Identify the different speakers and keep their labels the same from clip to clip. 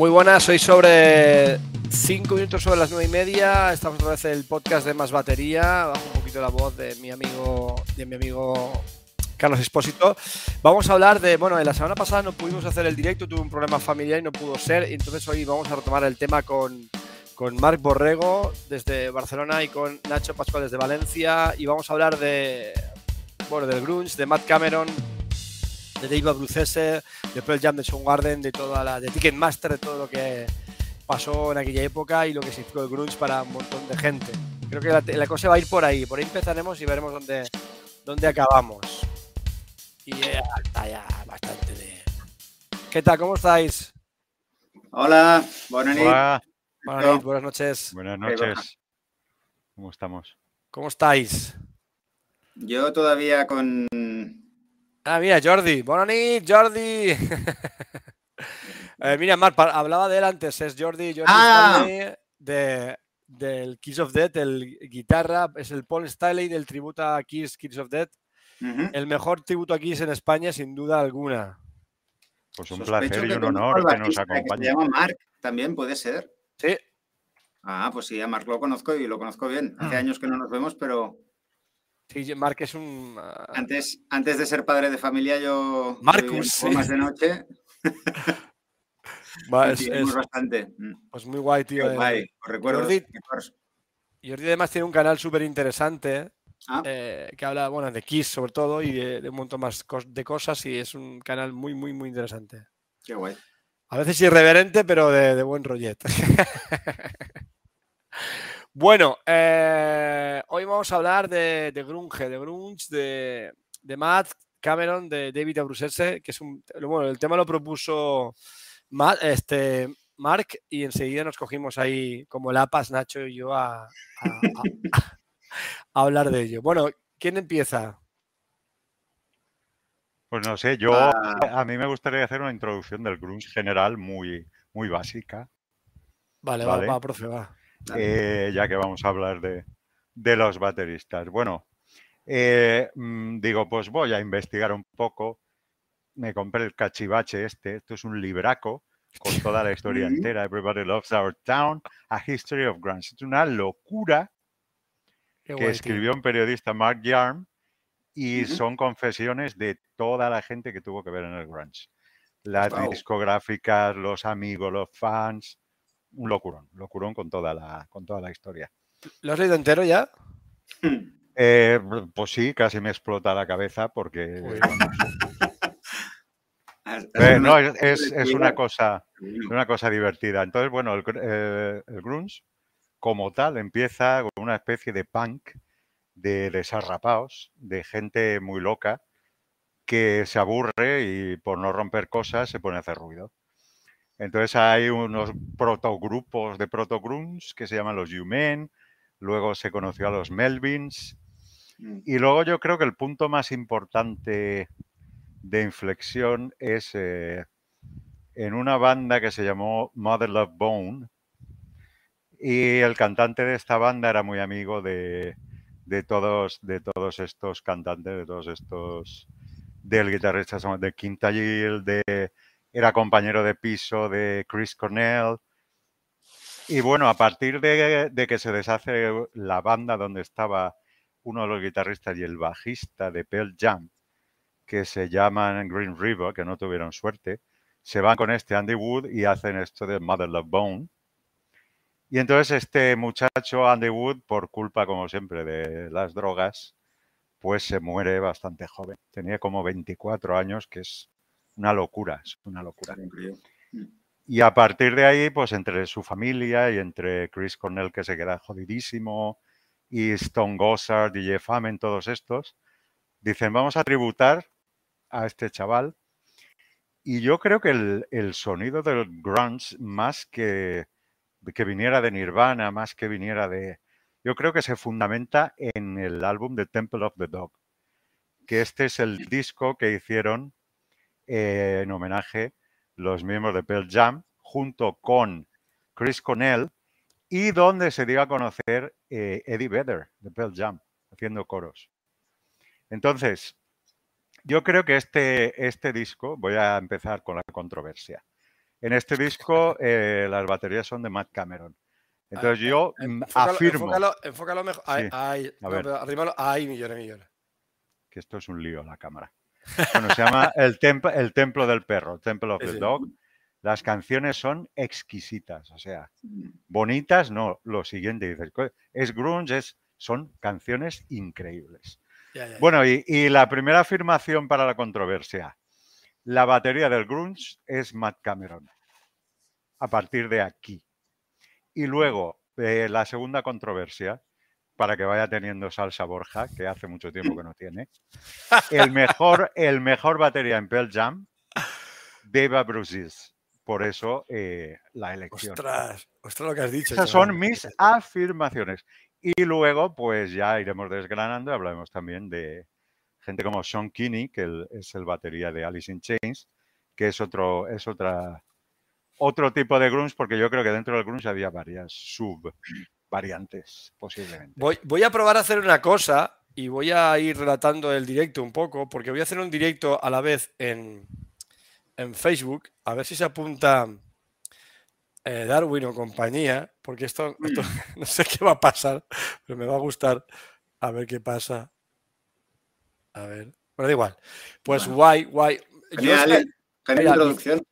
Speaker 1: Muy buenas, soy sobre 5 minutos sobre las 9 y media. Estamos otra vez en el podcast de Más Batería. Bajo un poquito la voz de mi amigo, de mi amigo Carlos Espósito. Vamos a hablar de, bueno, la semana pasada no pudimos hacer el directo, tuve un problema familiar y no pudo ser. Entonces hoy vamos a retomar el tema con, con Marc Borrego desde Barcelona y con Nacho Pascual desde Valencia. Y vamos a hablar de, bueno, del grunge, de Matt Cameron, de David Brucese, de Pearl Jam, de Soundgarden, de toda la, de Ticketmaster, de todo lo que pasó en aquella época y lo que significó el grunge para un montón de gente. Creo que la, cosa va a ir por ahí, por ahí empezaremos y veremos dónde, dónde acabamos. Y ya está ya bastante de... ¿Qué tal? ¿Cómo estáis?
Speaker 2: Hola, buenas
Speaker 1: noches. buenas noches.
Speaker 3: Buenas noches. ¿Cómo estamos?
Speaker 1: ¿Cómo estáis?
Speaker 2: Yo todavía con
Speaker 1: Ah, mira, Jordi. Buenas Jordi. Eh, mira, Mark, hablaba de él antes. Es Jordi, Jordi
Speaker 2: ah.
Speaker 1: de, del Kiss of Death, el guitarra. Es el Paul Staley del tributo a Kiss, Kiss of Death. El mejor tributo a Kiss en España, sin duda alguna.
Speaker 3: Pues un placer y un honor que nos acompañe.
Speaker 2: se llama Mark, también puede ser.
Speaker 1: Sí.
Speaker 2: Ah, pues sí, a Mark lo conozco y lo conozco bien. Hace años que no nos vemos, pero
Speaker 1: Sí, Mark es un.
Speaker 2: Ah, antes, antes de ser padre de familia, yo.
Speaker 1: Marcus.
Speaker 2: Más de noche.
Speaker 1: es,
Speaker 2: bastante.
Speaker 1: Mm. Pues muy guay, tío.
Speaker 2: Qué guay. recuerdo. Jordi,
Speaker 1: Jordi, además tiene un canal súper interesante.
Speaker 2: Ah.
Speaker 1: Eh, que habla bueno, de Kiss sobre todo y de, un montón más de cosas y es un canal muy, muy, muy interesante.
Speaker 2: Qué guay.
Speaker 1: A veces irreverente, pero de, de buen rollet. Bueno, eh, hoy vamos a hablar de, Grunge, de Grunge, de, Matt Cameron, de David Abruzese, que es un. Bueno, el tema lo propuso Matt, este, Mark y enseguida nos cogimos ahí como lapas, Nacho y yo, a, hablar de ello. Bueno, ¿quién empieza?
Speaker 3: Pues no sé, yo ah. a mí me gustaría hacer una introducción del grunge general muy, muy básica.
Speaker 1: Vale, ¿vale? va, profe, va.
Speaker 3: Eh, ya que vamos a hablar de, los bateristas. Bueno, eh, mm, digo, pues voy a investigar un poco. Me compré el cachivache este, esto es un libraco con toda la historia entera. Everybody Loves Our Town, A History of Grunge. Es una locura que escribió un periodista, Mark Yarm, y son confesiones de toda la gente que tuvo que ver en el grunge. Las discográficas, los amigos, los fans, un locurón, locurón con toda la, con toda la historia.
Speaker 1: ¿Lo has leído entero ya?
Speaker 3: Eh, pues sí, casi me explota la cabeza porque... Eh, no, es, una cosa una cosa divertida. Entonces, bueno, el, eh, el, grunge como tal empieza con una especie de punk de desarrapados, de gente muy loca que se aburre y por no romper cosas se pone a hacer ruido. Entonces hay unos protogrupos de protogrunge que se llaman los U-Men, luego se conoció a los Melvins, mm. y luego yo creo que el punto más importante de inflexión es eh, en una banda que se llamó Mother Love Bone, y el cantante de esta banda era muy amigo de, todos, de todos estos cantantes, de todos estos, del guitarrista de Quinta Gill, de era compañero de piso de Chris Cornell. Y bueno, a partir de, que se deshace la banda donde estaba uno de los guitarristas y el bajista de Pearl Jam, que se llaman Green River, que no tuvieron suerte, se van con este Andy Wood y hacen esto de Mother Love Bone. Y entonces este muchacho, Andy Wood, por culpa, como siempre, de las drogas, pues se muere bastante joven. Tenía como 24 años, que es una locura, es una locura.
Speaker 2: Mm.
Speaker 3: Y a partir de ahí, pues entre su familia y entre Chris Cornell, que se queda jodidísimo, y Stone Gossard, DJ Famen, todos estos, dicen, vamos a tributar a este chaval. Y yo creo que el, sonido del grunge, más que, que viniera de Nirvana, más que viniera de... Yo creo que se fundamenta en el álbum de Temple of the Dog, que este es el disco que hicieron eh, en homenaje los miembros de Pearl Jam junto con Chris Cornell y donde se dio a conocer eh, Eddie Vedder de Pearl Jam haciendo coros. Entonces, yo creo que este, este disco, voy a empezar con la controversia, En este disco eh, las baterías son de Matt Cameron. Entonces yo mm, afirmo.
Speaker 1: Enfócalo, enfócalo mejor. Ahí, ahí, millones, millones.
Speaker 3: Que esto es un lío la cámara. Bueno, se llama el, el Templo del Perro, Temple of the Dog. Las canciones son exquisitas, o sea, bonitas, no, lo siguiente dices, es grunge, es, son canciones increíbles. bueno, y, y, la primera afirmación para la controversia, la batería del grunge es Matt Cameron, a partir de aquí. Y luego, eh, la segunda controversia, para que vaya teniendo salsa Borja, que hace mucho tiempo que no tiene. El mejor, el mejor batería en Pearl Jam, Dave Bruces. Por eso eh, la elección.
Speaker 1: Ostras, ostras lo que has dicho.
Speaker 3: Esas son mis afirmaciones. Y luego, pues ya iremos desgranando y hablaremos también de gente como Sean Kinney, que es el batería de Alice in Chains, que es otro, es otra otro tipo de grunge, porque yo creo que dentro del grunge había varias subvariantes, posiblemente.
Speaker 1: Voy, voy a probar a hacer una cosa y voy a ir relatando el directo un poco, porque voy a hacer un directo a la vez en, en Facebook, a ver si se apunta eh, Darwin o compañía, porque esto, mm. no sé qué va a pasar, pero me va a gustar a ver qué pasa. A ver, bueno, da igual. Pues guay, guay.
Speaker 2: Genial, introducción.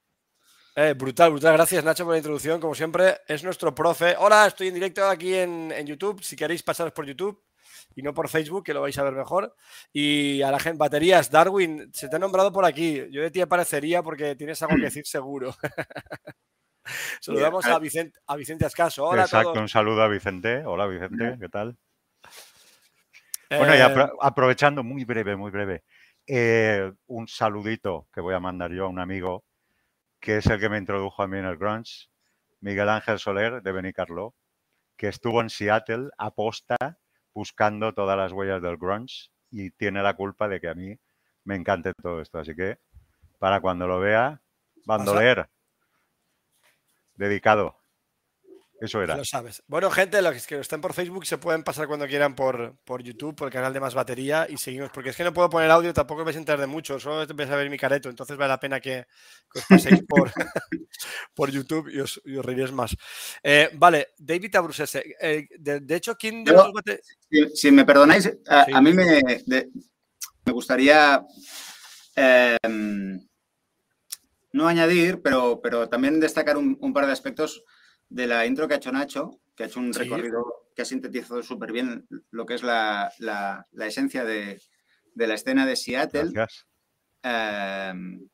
Speaker 1: Eh, brutal, brutal. Gracias, Nacho, por la introducción. Como siempre, es nuestro profe. Hola, estoy en directo aquí en, YouTube. Si queréis pasaros por YouTube y no por Facebook, que lo vais a ver mejor. Y a la gente, baterías, Darwin, se te ha nombrado por aquí. Yo de ti aparecería porque tienes algo que decir seguro. Saludamos a Vicente, a Vicente Ascaso. Hola
Speaker 3: Exacto, un saludo a Vicente. Hola Vicente, ¿qué tal? Bueno, y eh, aprovechando, muy breve, muy breve, eh, un saludito que voy a mandar yo a un amigo que es el que me introdujo a mí en el grunge, Miguel Ángel Soler de Benicarló, que estuvo en Seattle a posta buscando todas las huellas del grunge y tiene la culpa de que a mí me encante todo esto. Así que para cuando lo vea, bandoler, dedicado. Eso era.
Speaker 1: Lo sabes. Bueno, gente, los que estén por Facebook se pueden pasar cuando quieran por, por YouTube, por el canal de Más Batería y seguimos. Porque es que no puedo poner audio, tampoco vais a enterar de mucho, solo vais a ver mi careto. Entonces vale la pena que, os paséis por, por YouTube y os, reiréis más. Eh, vale, David Abrusese. Eh, de, hecho, ¿quién de
Speaker 2: si, me perdonáis, a, mí me, me gustaría. Em, no añadir, pero, pero también destacar un par de aspectos de la intro que ha hecho Nacho, que ha hecho un recorrido que ha sintetizado súper bien lo que es la, esencia de, la escena de Seattle. Em,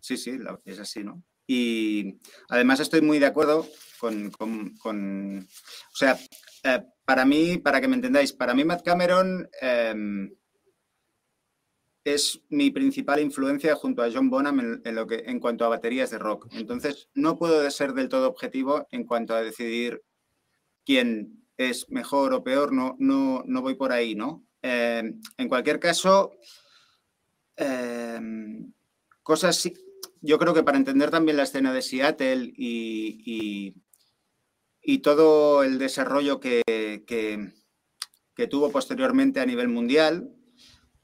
Speaker 2: sí, sí, es así, ¿no? Y además estoy muy de acuerdo con, o sea, eh, para mí, para que me entendáis, para mí Matt Cameron em, es mi principal influencia junto a John Bonham en, lo que, en cuanto a baterías de rock. Entonces, no puedo ser del todo objetivo en cuanto a decidir quién es mejor o peor, no, no, no voy por ahí, ¿no? Eh, en cualquier caso, eh, cosas, yo creo que para entender también la escena de Seattle y, y, todo el desarrollo que, que tuvo posteriormente a nivel mundial,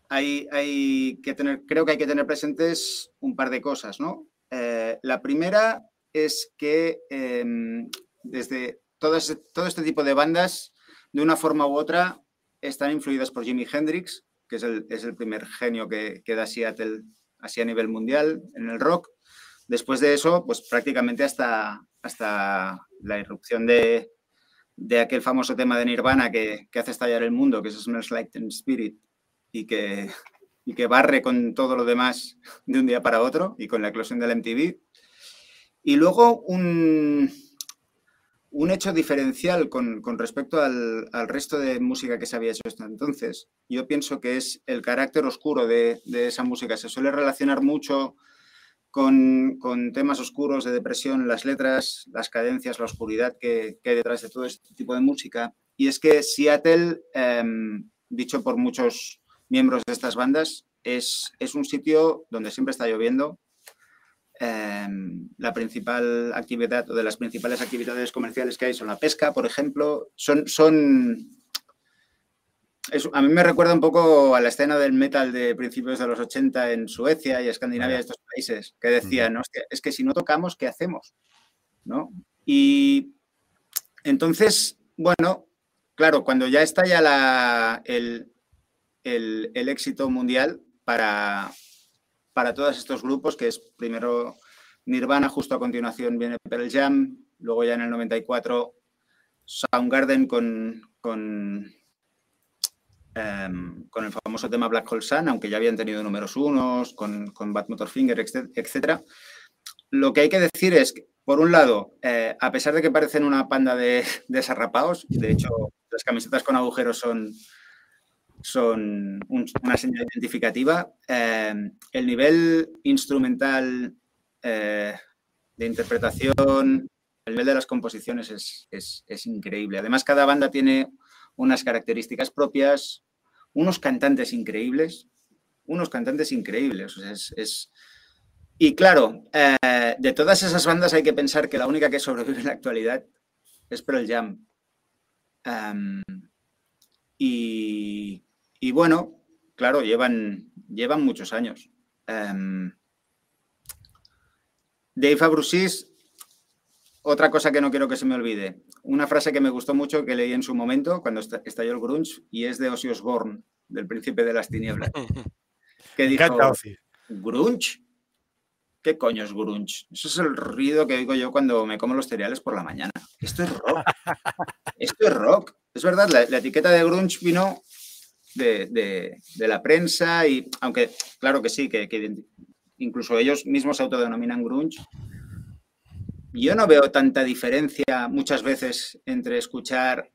Speaker 2: hay, que tener, creo que hay que tener presentes un par de cosas, ¿no? Eh, la primera es que em, desde todo, este tipo de bandas, de una forma u otra, están influidas por Jimi Hendrix, que es el, primer genio que, que, da Seattle así a nivel mundial en el rock. Después de eso, pues prácticamente hasta, hasta la irrupción de, aquel famoso tema de Nirvana que, que, hace estallar el mundo, que es Smells Like Teen Spirit, y que, y que barre con todo lo demás de un día para otro y con la eclosión del MTV. Y luego un, un hecho diferencial con, con respecto al, al, resto de música que se había hecho hasta entonces, yo pienso que es el carácter oscuro de, de esa música. Se suele relacionar mucho con, con, temas oscuros de depresión, las letras, las cadencias, la oscuridad que, que hay detrás de todo este tipo de música. Y es que Seattle, em, dicho por muchos miembros de estas bandas, es, es un sitio donde siempre está lloviendo. Em, la principal actividad o de las principales actividades comerciales que hay son la pesca, por ejemplo. Son, son a mí me recuerda un poco a la escena del metal de principios de los 80 en Suecia y Escandinavia, y estos países, que decían, ¿no? es que si no tocamos, ¿qué hacemos? ¿No? Y entonces, bueno, claro, cuando ya está ya la, el, éxito mundial para, para todos estos grupos, que es primero Nirvana, justo a continuación viene Pearl Jam, luego ya en el 94 Soundgarden con, con, em, con el famoso tema Black Hole Sun, aunque ya habían tenido números unos, con, con Bad Motorfinger, etc. Lo que hay que decir es que por un lado, eh, a pesar de que parecen una panda de, desarrapados, de hecho las camisetas con agujeros son, son una señal identificativa, eh, el nivel instrumental eh, de interpretación, el nivel de las composiciones es, increíble. Además, cada banda tiene unas características propias, unos cantantes increíbles, unos cantantes increíbles. es, y claro, eh, de todas esas bandas hay que pensar que la única que sobrevive en la actualidad es Pearl Jam. Em, y, bueno, claro, llevan, llevan muchos años. Um, Dave Abrusis, otra cosa que no quiero que se me olvide. Una frase que me gustó mucho que leí en su momento cuando estalló el grunge y es de Ozzy Osbourne, del Príncipe de las Tinieblas. Que dijo, ¿grunge? ¿Qué coño es grunge? Eso es el ruido que digo yo cuando me como los cereales por la mañana. Esto es rock. Esto es rock. Es verdad, la, etiqueta de grunge vino de, la prensa y, aunque claro que sí, que, incluso ellos mismos se autodenominan grunge, yo no veo tanta diferencia muchas veces entre escuchar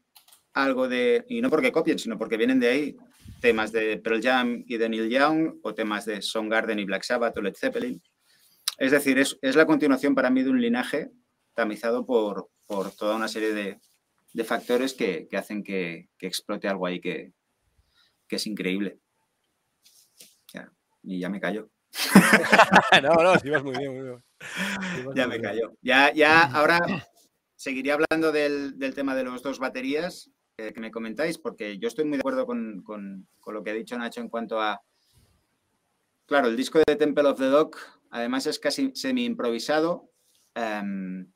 Speaker 2: algo de, y no porque copien, sino porque vienen de ahí, temas de Pearl Jam y de Neil Young, o temas de Soundgarden y Black Sabbath o Led Zeppelin. Es decir, es, la continuación para mí de un linaje tamizado por, toda una serie de, factores que, hacen que, explote algo ahí que, es increíble. y ya me callo.
Speaker 1: no, no, sí vas muy bien, muy bien.
Speaker 2: ya me callo. Ya, ya ahora seguiría hablando del, tema de los dos baterías que, me comentáis, porque yo estoy muy de acuerdo con, con, lo que ha dicho Nacho en cuanto a. Claro, el disco de Temple of the Dog Además es casi semi improvisado em,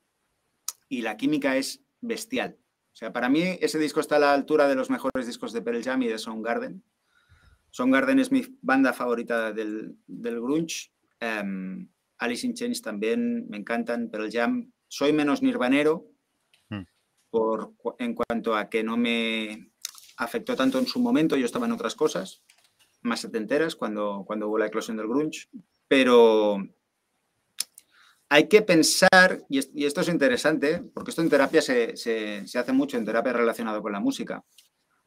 Speaker 2: y la química es bestial. O sea, para mí ese disco está a la altura de los mejores discos de Pearl Jam y de Soundgarden. Soundgarden es mi banda favorita del, grunge. Um, Alice in Chains también me encantan. Pearl Jam. Soy menos nirvanero hmm. por, en cuanto a que no me afectó tanto en su momento. Yo estaba en otras cosas más setenteras cuando, cuando hubo la eclosión del grunge pero hay que pensar, y, esto es interesante, porque esto en terapia se, hace mucho, en terapia relacionado con la música.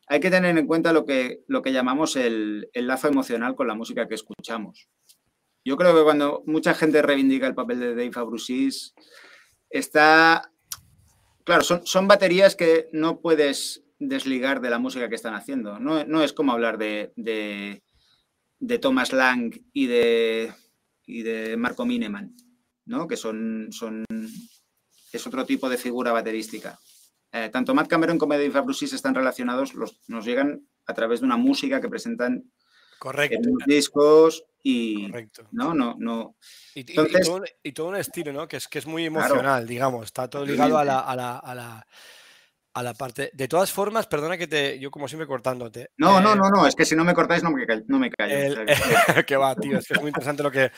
Speaker 2: Hay que tener en cuenta lo que, llamamos el, lazo emocional con la música que escuchamos. Yo creo que cuando mucha gente reivindica el papel de Dave Abrusis, está... Claro, son, baterías que no puedes desligar de la música que están haciendo. No, es como hablar de, de Thomas Lang y de y de Marco Mineman, ¿no? que son, son, es otro tipo de figura baterística. Eh, tanto Matt Cameron como Dave Brusis están relacionados, los, nos llegan a través de una música que presentan
Speaker 1: Correcto.
Speaker 2: en los discos y Correcto. no no no
Speaker 1: y, todo, un estilo no que es que es muy emocional digamos está todo ligado a la a la parte. De todas formas, perdona que te. Yo, como siempre, cortándote.
Speaker 2: No, no, eh, no, no. Es que si no me cortáis, no me, no me callo.
Speaker 1: que va, tío. Es que es muy interesante lo que.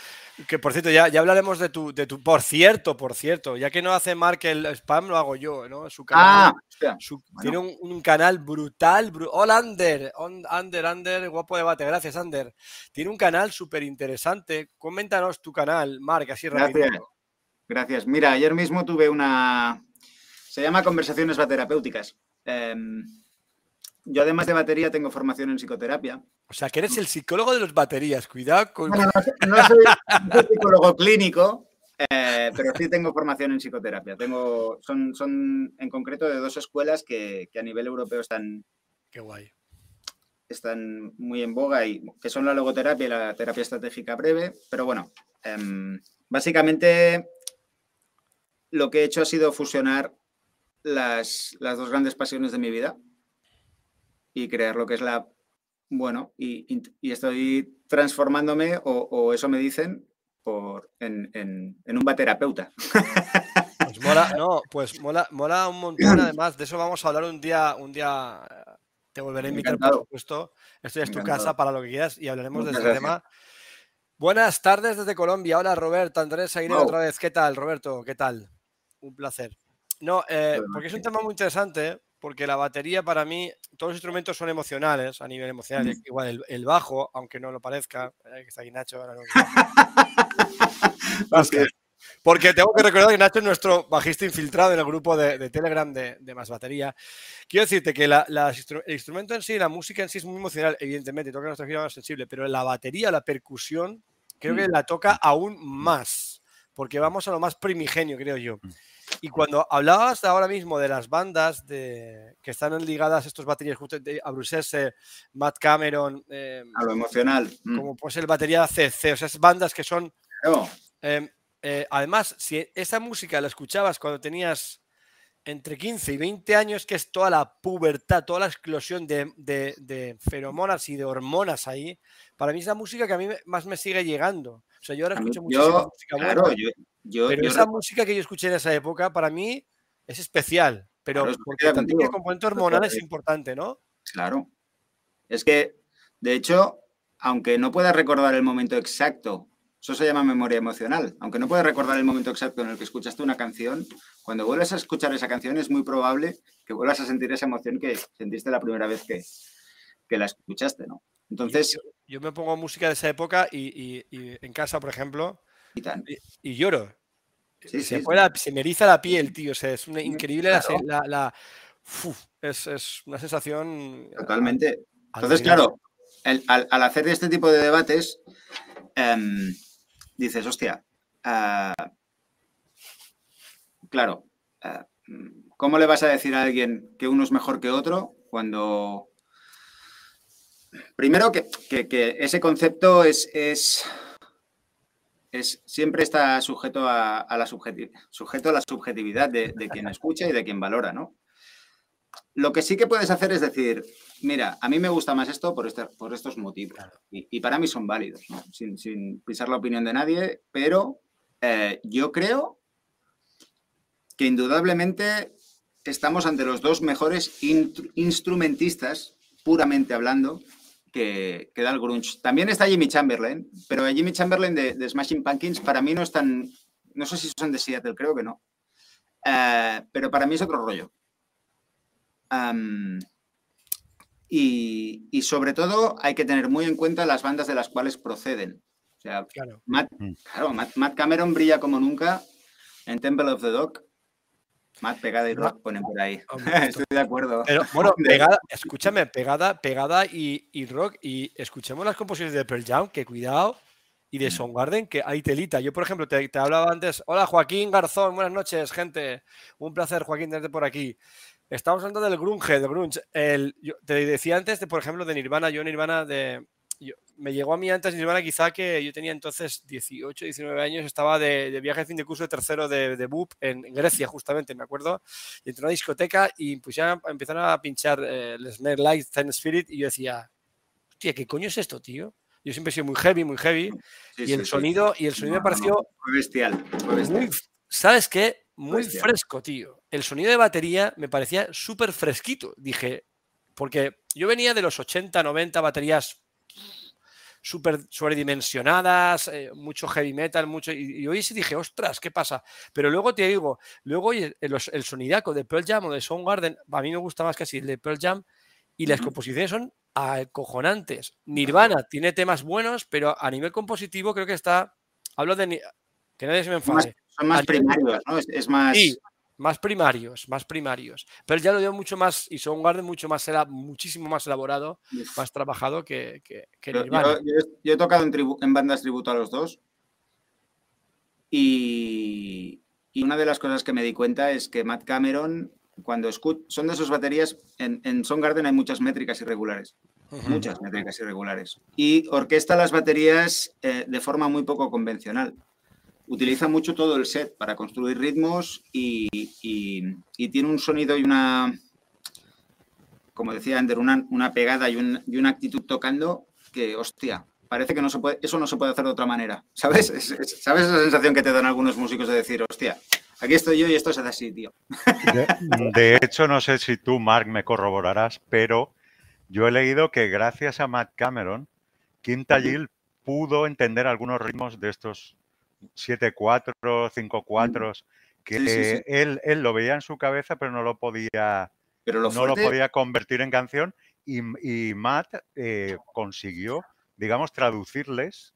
Speaker 1: Que por cierto, ya, ya hablaremos de tu, de tu. Por cierto, por cierto. Ya que no hace Mark el spam, lo hago yo, ¿no? Su canal. Ah, tiene un, canal brutal. Hola, Ander. Ander, Ander. Guapo debate. Gracias, Ander. Tiene un canal súper interesante. Coméntanos tu canal, Mark, así rápido.
Speaker 2: Gracias. Gracias. Mira, ayer mismo tuve una se llama Conversaciones Baterapéuticas. Em, yo, además de batería, tengo formación en psicoterapia.
Speaker 1: O sea, que eres el psicólogo de los baterías. Cuidado con.
Speaker 2: no, soy, psicólogo clínico, eh, pero sí tengo formación en psicoterapia. Tengo, son, son en concreto de dos escuelas que, a nivel europeo están.
Speaker 1: Qué guay.
Speaker 2: Están muy en boga y que son la logoterapia y la terapia estratégica breve. Pero bueno, em, básicamente lo que he hecho ha sido fusionar las, dos grandes pasiones de mi vida y crear lo que es la bueno, y, estoy transformándome, o, eso me dicen, por, en, un baterapeuta.
Speaker 1: Pues mola, no, pues mola, mola un montón. Además, de eso vamos a hablar un día, un día te volveré a invitar, por supuesto. Estoy en tu casa para lo que quieras y hablaremos de este tema. Buenas tardes desde Colombia. Hola, Roberto, Andrés Aguirre otra vez. ¿Qué tal, Roberto? ¿Qué tal? Un placer. No, eh, porque es un tema muy interesante, porque la batería para mí, todos los instrumentos son emocionales, a nivel emocional. Igual el, bajo, aunque no lo parezca, eh, que está aquí Nacho. Ahora no, Porque tengo que recordar que Nacho es nuestro bajista infiltrado en el grupo de, Telegram de, Más Batería. Quiero decirte que el instrumento en sí, la música en sí es muy emocional, evidentemente, toca nuestra fibra más sensible, pero la batería, la percusión, creo que mm. la toca aún más, porque vamos a lo más primigenio, creo yo. Mm. Y cuando hablabas ahora mismo de las bandas de, que están ligadas a estos baterías a Bruce Matt Cameron,
Speaker 2: em, a lo emocional,
Speaker 1: mm. como pues el batería CC, o sea, esas bandas que son em, eh, además, si esa música la escuchabas cuando tenías entre 15 y 20 años, que es toda la pubertad, toda la explosión de, feromonas y de hormonas ahí, para mí es la música que a mí más me sigue llegando. O sea, yo ahora escucho muchísima música
Speaker 2: claro, yo,
Speaker 1: pero esa música que yo escuché en esa época, para mí es especial, pero porque también el componente hormonal es importante, ¿no?
Speaker 2: Claro. Es que, de hecho, aunque no puedas recordar el momento exacto eso se llama memoria emocional. Aunque no puedes recordar el momento exacto en el que escuchaste una canción, cuando vuelves a escuchar esa canción es muy probable que vuelvas a sentir esa emoción que sentiste la primera vez que, la escuchaste, ¿no? Entonces...
Speaker 1: Yo, me pongo música de esa época y, en casa, por ejemplo, y, lloro. se, se, me eriza la piel, tío. es una, increíble la... es, una sensación...
Speaker 2: Totalmente. Entonces, claro, al, al, hacer este tipo de debates... Em, dices, hostia, ah, claro, ah, ¿cómo le vas a decir a alguien que uno es mejor que otro cuando... Primero que, ese concepto es, es, siempre está sujeto a, la, sujeto a la subjetividad de, de, quien escucha y de quien valora, ¿no? Lo que sí que puedes hacer es decir, mira, a mí me gusta más esto por, este, por estos motivos. Y, para mí son válidos, sin, pisar la opinión de nadie, pero eh, yo creo que indudablemente estamos ante los dos mejores instrumentistas, puramente hablando, que, da el grunge. También está Jimmy Chamberlain, pero Jimmy Chamberlain de, Smashing Pumpkins para mí no es tan, no sé si son de Seattle, creo que no, eh, pero para mí es otro rollo y, sobre todo hay que tener muy en cuenta las bandas de las cuales proceden. O sea, mm. Matt, Cameron brilla como nunca en Temple of the Dog. Matt, pegada y rock ponen por ahí. Estoy de acuerdo.
Speaker 1: Pero bueno, pegada, escúchame, pegada, pegada y, rock. Y escuchemos las composiciones de Pearl Jam, que cuidado, y de mm. Soundgarden, que hay telita. Yo, por ejemplo, te, te, hablaba antes. Hola, Joaquín Garzón, buenas noches, gente. Un placer, Joaquín, tenerte por aquí. Estamos hablando del grunge, del grunge. El, te decía antes, de, por ejemplo, de Nirvana. Yo Nirvana de... me llegó a mí antes Nirvana quizá que yo tenía entonces 18, 19 años, estaba de, viaje de fin de curso de tercero de, de BUP en, Grecia, justamente, me acuerdo. Y entré a una discoteca y pues ya empezaron a pinchar eh, el Snare Light, Zen Spirit y yo decía, hostia, ¿qué coño es esto, tío? Yo siempre he sido muy heavy, muy heavy. y, el sonido, y el sonido me pareció...
Speaker 2: muy bestial. bestial.
Speaker 1: ¿Sabes qué? muy fresco, tío. El sonido de batería me parecía súper fresquito. Dije, porque yo venía de los 80, 90 baterías súper sobredimensionadas, eh, mucho heavy metal, mucho. Y, hoy sí dije, ostras, ¿qué pasa? Pero luego te digo, luego el, el, sonidaco de Pearl Jam o de Soundgarden, a mí me gusta más casi el de Pearl Jam, y las composiciones son acojonantes. Nirvana tiene temas buenos, pero a nivel compositivo creo que está. Hablo de. Que nadie se me enfade.
Speaker 2: Son más primarios, ¿no? Es, más.
Speaker 1: Sí, más primarios, más primarios. Pero ya lo dio mucho más, y son guarde mucho más, era muchísimo más elaborado, más trabajado que, que,
Speaker 2: yo, yo, he tocado en, en, bandas tributo a los dos. Y, y, una de las cosas que me di cuenta es que Matt Cameron, cuando escucha, son de sus baterías, en, en Garden hay muchas métricas irregulares. Muchas métricas irregulares. Y orquesta las baterías eh, de forma muy poco convencional utiliza mucho todo el set para construir ritmos y, tiene un sonido y una como decía Ander, una, una pegada y, una actitud tocando que, hostia, parece que no se puede, eso no se puede hacer de otra manera. ¿Sabes? ¿Sabes esa sensación que te dan algunos músicos de decir, hostia, aquí estoy yo y esto se hace así, tío?
Speaker 3: De, hecho, no sé si tú, Mark, me corroborarás, pero yo he leído que gracias a Matt Cameron, Quinta Gill pudo entender algunos ritmos de estos 7-4, 5-4, que Él, él lo veía en su cabeza, pero no lo podía pero no lo podía convertir en canción y, Matt eh, consiguió, digamos, traducirles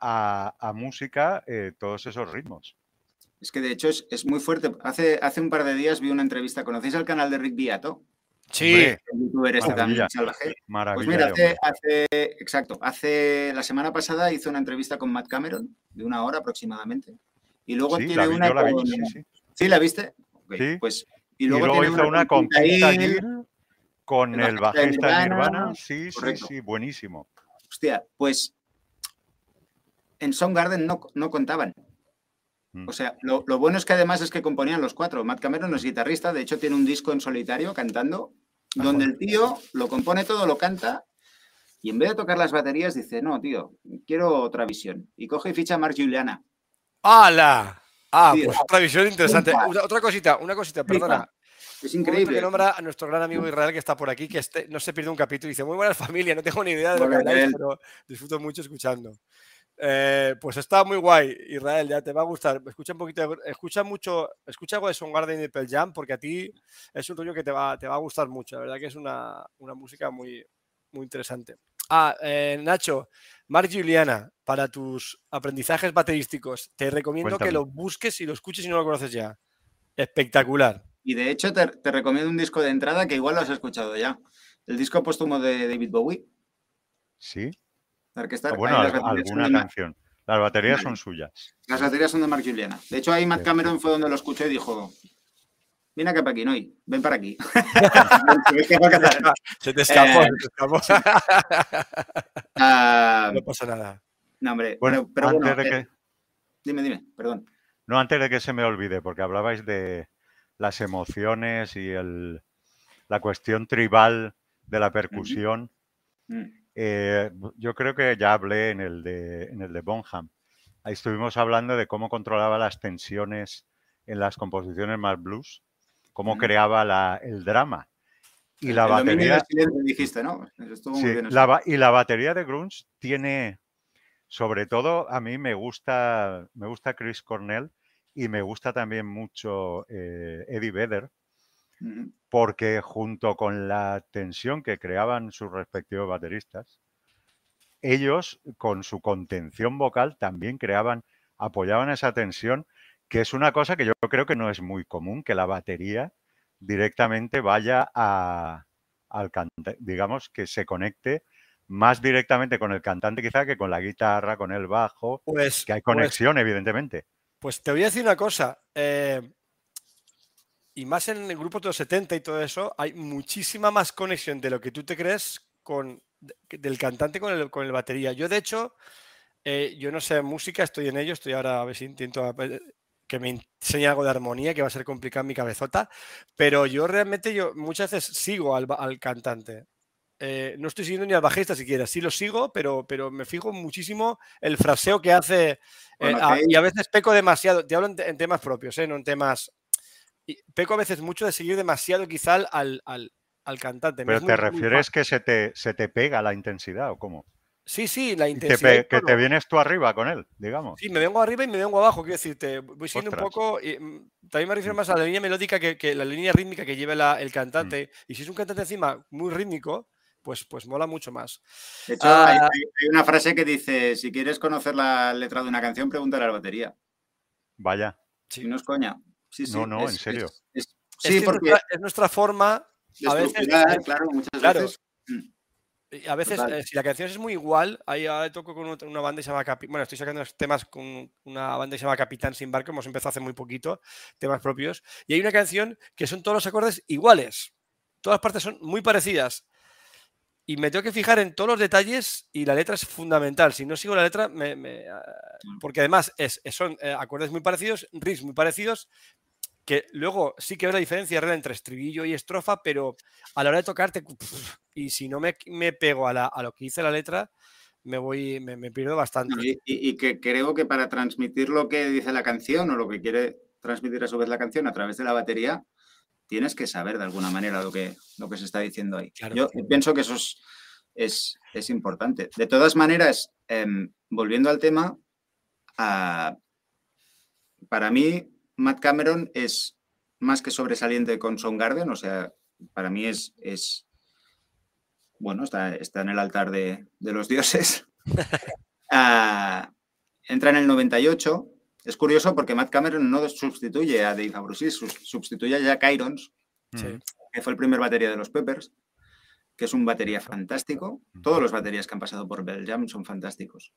Speaker 3: a, música eh, todos esos ritmos.
Speaker 2: Es que de hecho es, muy fuerte. Hace, hace un par de días vi una entrevista. ¿Conocéis el canal de Rick Beato?
Speaker 1: Sí.
Speaker 2: El youtuber este también salvaje. Pues mira, hace, exacto, hace la semana pasada hizo una entrevista con Matt Cameron de una hora aproximadamente. Y luego tiene una. sí, la viste?
Speaker 3: sí. Pues y luego, hizo una con con el, bajista de Nirvana. Sí, sí, sí, buenísimo.
Speaker 2: Hostia, pues en Soundgarden no, no contaban. O sea, lo, bueno es que además es que componían los cuatro. Matt Cameron es guitarrista, de hecho tiene un disco en solitario cantando, donde el tío lo compone todo, lo canta, y en vez de tocar las baterías dice, no, tío, quiero otra visión. Y coge y ficha a Mark Juliana.
Speaker 1: ¡Hala! Ah, pues otra visión interesante. Otra cosita, una cosita, perdona.
Speaker 2: Es increíble.
Speaker 1: Que nombra a nuestro gran amigo Israel que está por aquí, que este, no se pierde un capítulo y dice, muy buena familia, no tengo ni idea de lo que habláis, pero disfruto mucho escuchando. Eh, pues está muy guay, Israel, ya te va a gustar. Escucha un poquito, escucha mucho, escucha algo de Soundgarden y Pearl Jam, porque a ti es un rollo que te va, te va a gustar mucho. La verdad que es una, una música muy, muy interesante. Ah, eh, Nacho, Mark Juliana, para tus aprendizajes baterísticos, te recomiendo que lo busques y lo escuches si no lo conoces ya. Espectacular.
Speaker 2: Y de hecho, te, recomiendo un disco de entrada que igual lo has escuchado ya. El disco póstumo de David Bowie.
Speaker 3: Sí. Ah, bueno, alguna canción. Las baterías son suyas.
Speaker 2: Las baterías son de Mark Juliana. De hecho, ahí Matt Cameron fue donde lo escuché y dijo: Ven acá para aquí, Noy. Ven para aquí.
Speaker 1: se te escapó, se te escapó. Ah, no pasa nada.
Speaker 2: No, hombre, bueno, pero, antes de eh, que... Dime, dime, perdón.
Speaker 3: No, antes de que se me olvide, porque hablabais de las emociones y el, la cuestión tribal de la percusión. Mm. Eh, yo creo que ya hablé en el, de, en el de Bonham. Ahí estuvimos hablando de cómo controlaba las tensiones en las composiciones más blues cómo creaba el drama. Y la batería.
Speaker 2: dijiste, ¿no?
Speaker 3: y la batería de Grunge tiene, sobre todo, a mí me gusta, me gusta Chris Cornell y me gusta también mucho eh, Eddie Vedder, porque junto con la tensión que creaban sus respectivos bateristas, ellos con su contención vocal también creaban, apoyaban esa tensión que es una cosa que yo creo que no es muy común, que la batería directamente vaya a, al cantante, digamos, que se conecte más directamente con el cantante quizá que con la guitarra, con el bajo, pues, que hay pues conexión, evidentemente.
Speaker 1: Pues te voy a decir una cosa, eh, y más en el grupo de los 70 y todo eso, hay muchísima más conexión de lo que tú te crees con del cantante con el, con el batería. Yo, de hecho, eh, yo no sé música, estoy en ello, estoy ahora a ver si intento que me enseñe algo de armonía, que va a ser complicado en mi cabezota, pero yo realmente yo muchas veces sigo al, cantante. Eh, no estoy siguiendo ni al bajista siquiera, sí lo sigo, pero, pero me fijo muchísimo el fraseo que hace eh, y a veces peco demasiado, te hablo en, temas propios, eh, no en temas... peco a veces mucho de seguir demasiado quizá al, al, cantante.
Speaker 3: Pero te refieres que se te, se te pega la intensidad o cómo?
Speaker 1: Sí, sí, la intensidad.
Speaker 3: Que, te vienes tú arriba con él, digamos.
Speaker 1: Sí, me vengo arriba y me vengo abajo, quiero decirte. Voy siendo un poco. Mm, también me refiero más a la línea melódica que, la línea rítmica que lleva el cantante. Mm. Y si es un cantante encima muy rítmico, pues, pues mola mucho más.
Speaker 2: De hecho, hay, ah, una frase que dice: si quieres conocer la letra de una canción, pregúntale a la batería.
Speaker 3: Vaya.
Speaker 2: Si no es coña.
Speaker 3: No, no, en serio.
Speaker 1: sí, porque es nuestra forma. A veces,
Speaker 2: claro, muchas veces.
Speaker 1: Mm a veces, eh, si la canción es muy igual, ahí ahora toco con una banda que se llama Bueno, estoy sacando temas con una banda que se llama Capitán Sin Barco, hemos empezado hace muy poquito, temas propios. Y hay una canción que son todos los acordes iguales. Todas las partes son muy parecidas. Y me tengo que fijar en todos los detalles y la letra es fundamental. Si no sigo la letra, me, ah, porque además es, son eh, acordes muy parecidos, riffs muy parecidos, que luego sí que ves la diferencia real entre estribillo y estrofa, pero a la hora de tocarte, y si no me, me pego a, la, a, lo que dice la letra, me voy, me, pierdo bastante.
Speaker 2: Y, y, que creo que para transmitir lo que dice la canción o lo que quiere transmitir a su vez la canción a través de la batería, tienes que saber de alguna manera lo que, lo que se está diciendo ahí. Yo pienso que eso es, es, importante. De todas maneras, em, volviendo al tema, para mí, Matt Cameron es más que sobresaliente con Soundgarden, o sea, para mí es, es bueno, está, está, en el altar de, los dioses. Ah, entra en el 98 es curioso porque Matt Cameron no sustituye a Dave Abruzzese, sustituye a Jack Irons, que fue el primer batería de los Peppers, que es un batería fantástico. Todos los baterías que han pasado por Bell Jam son fantásticos.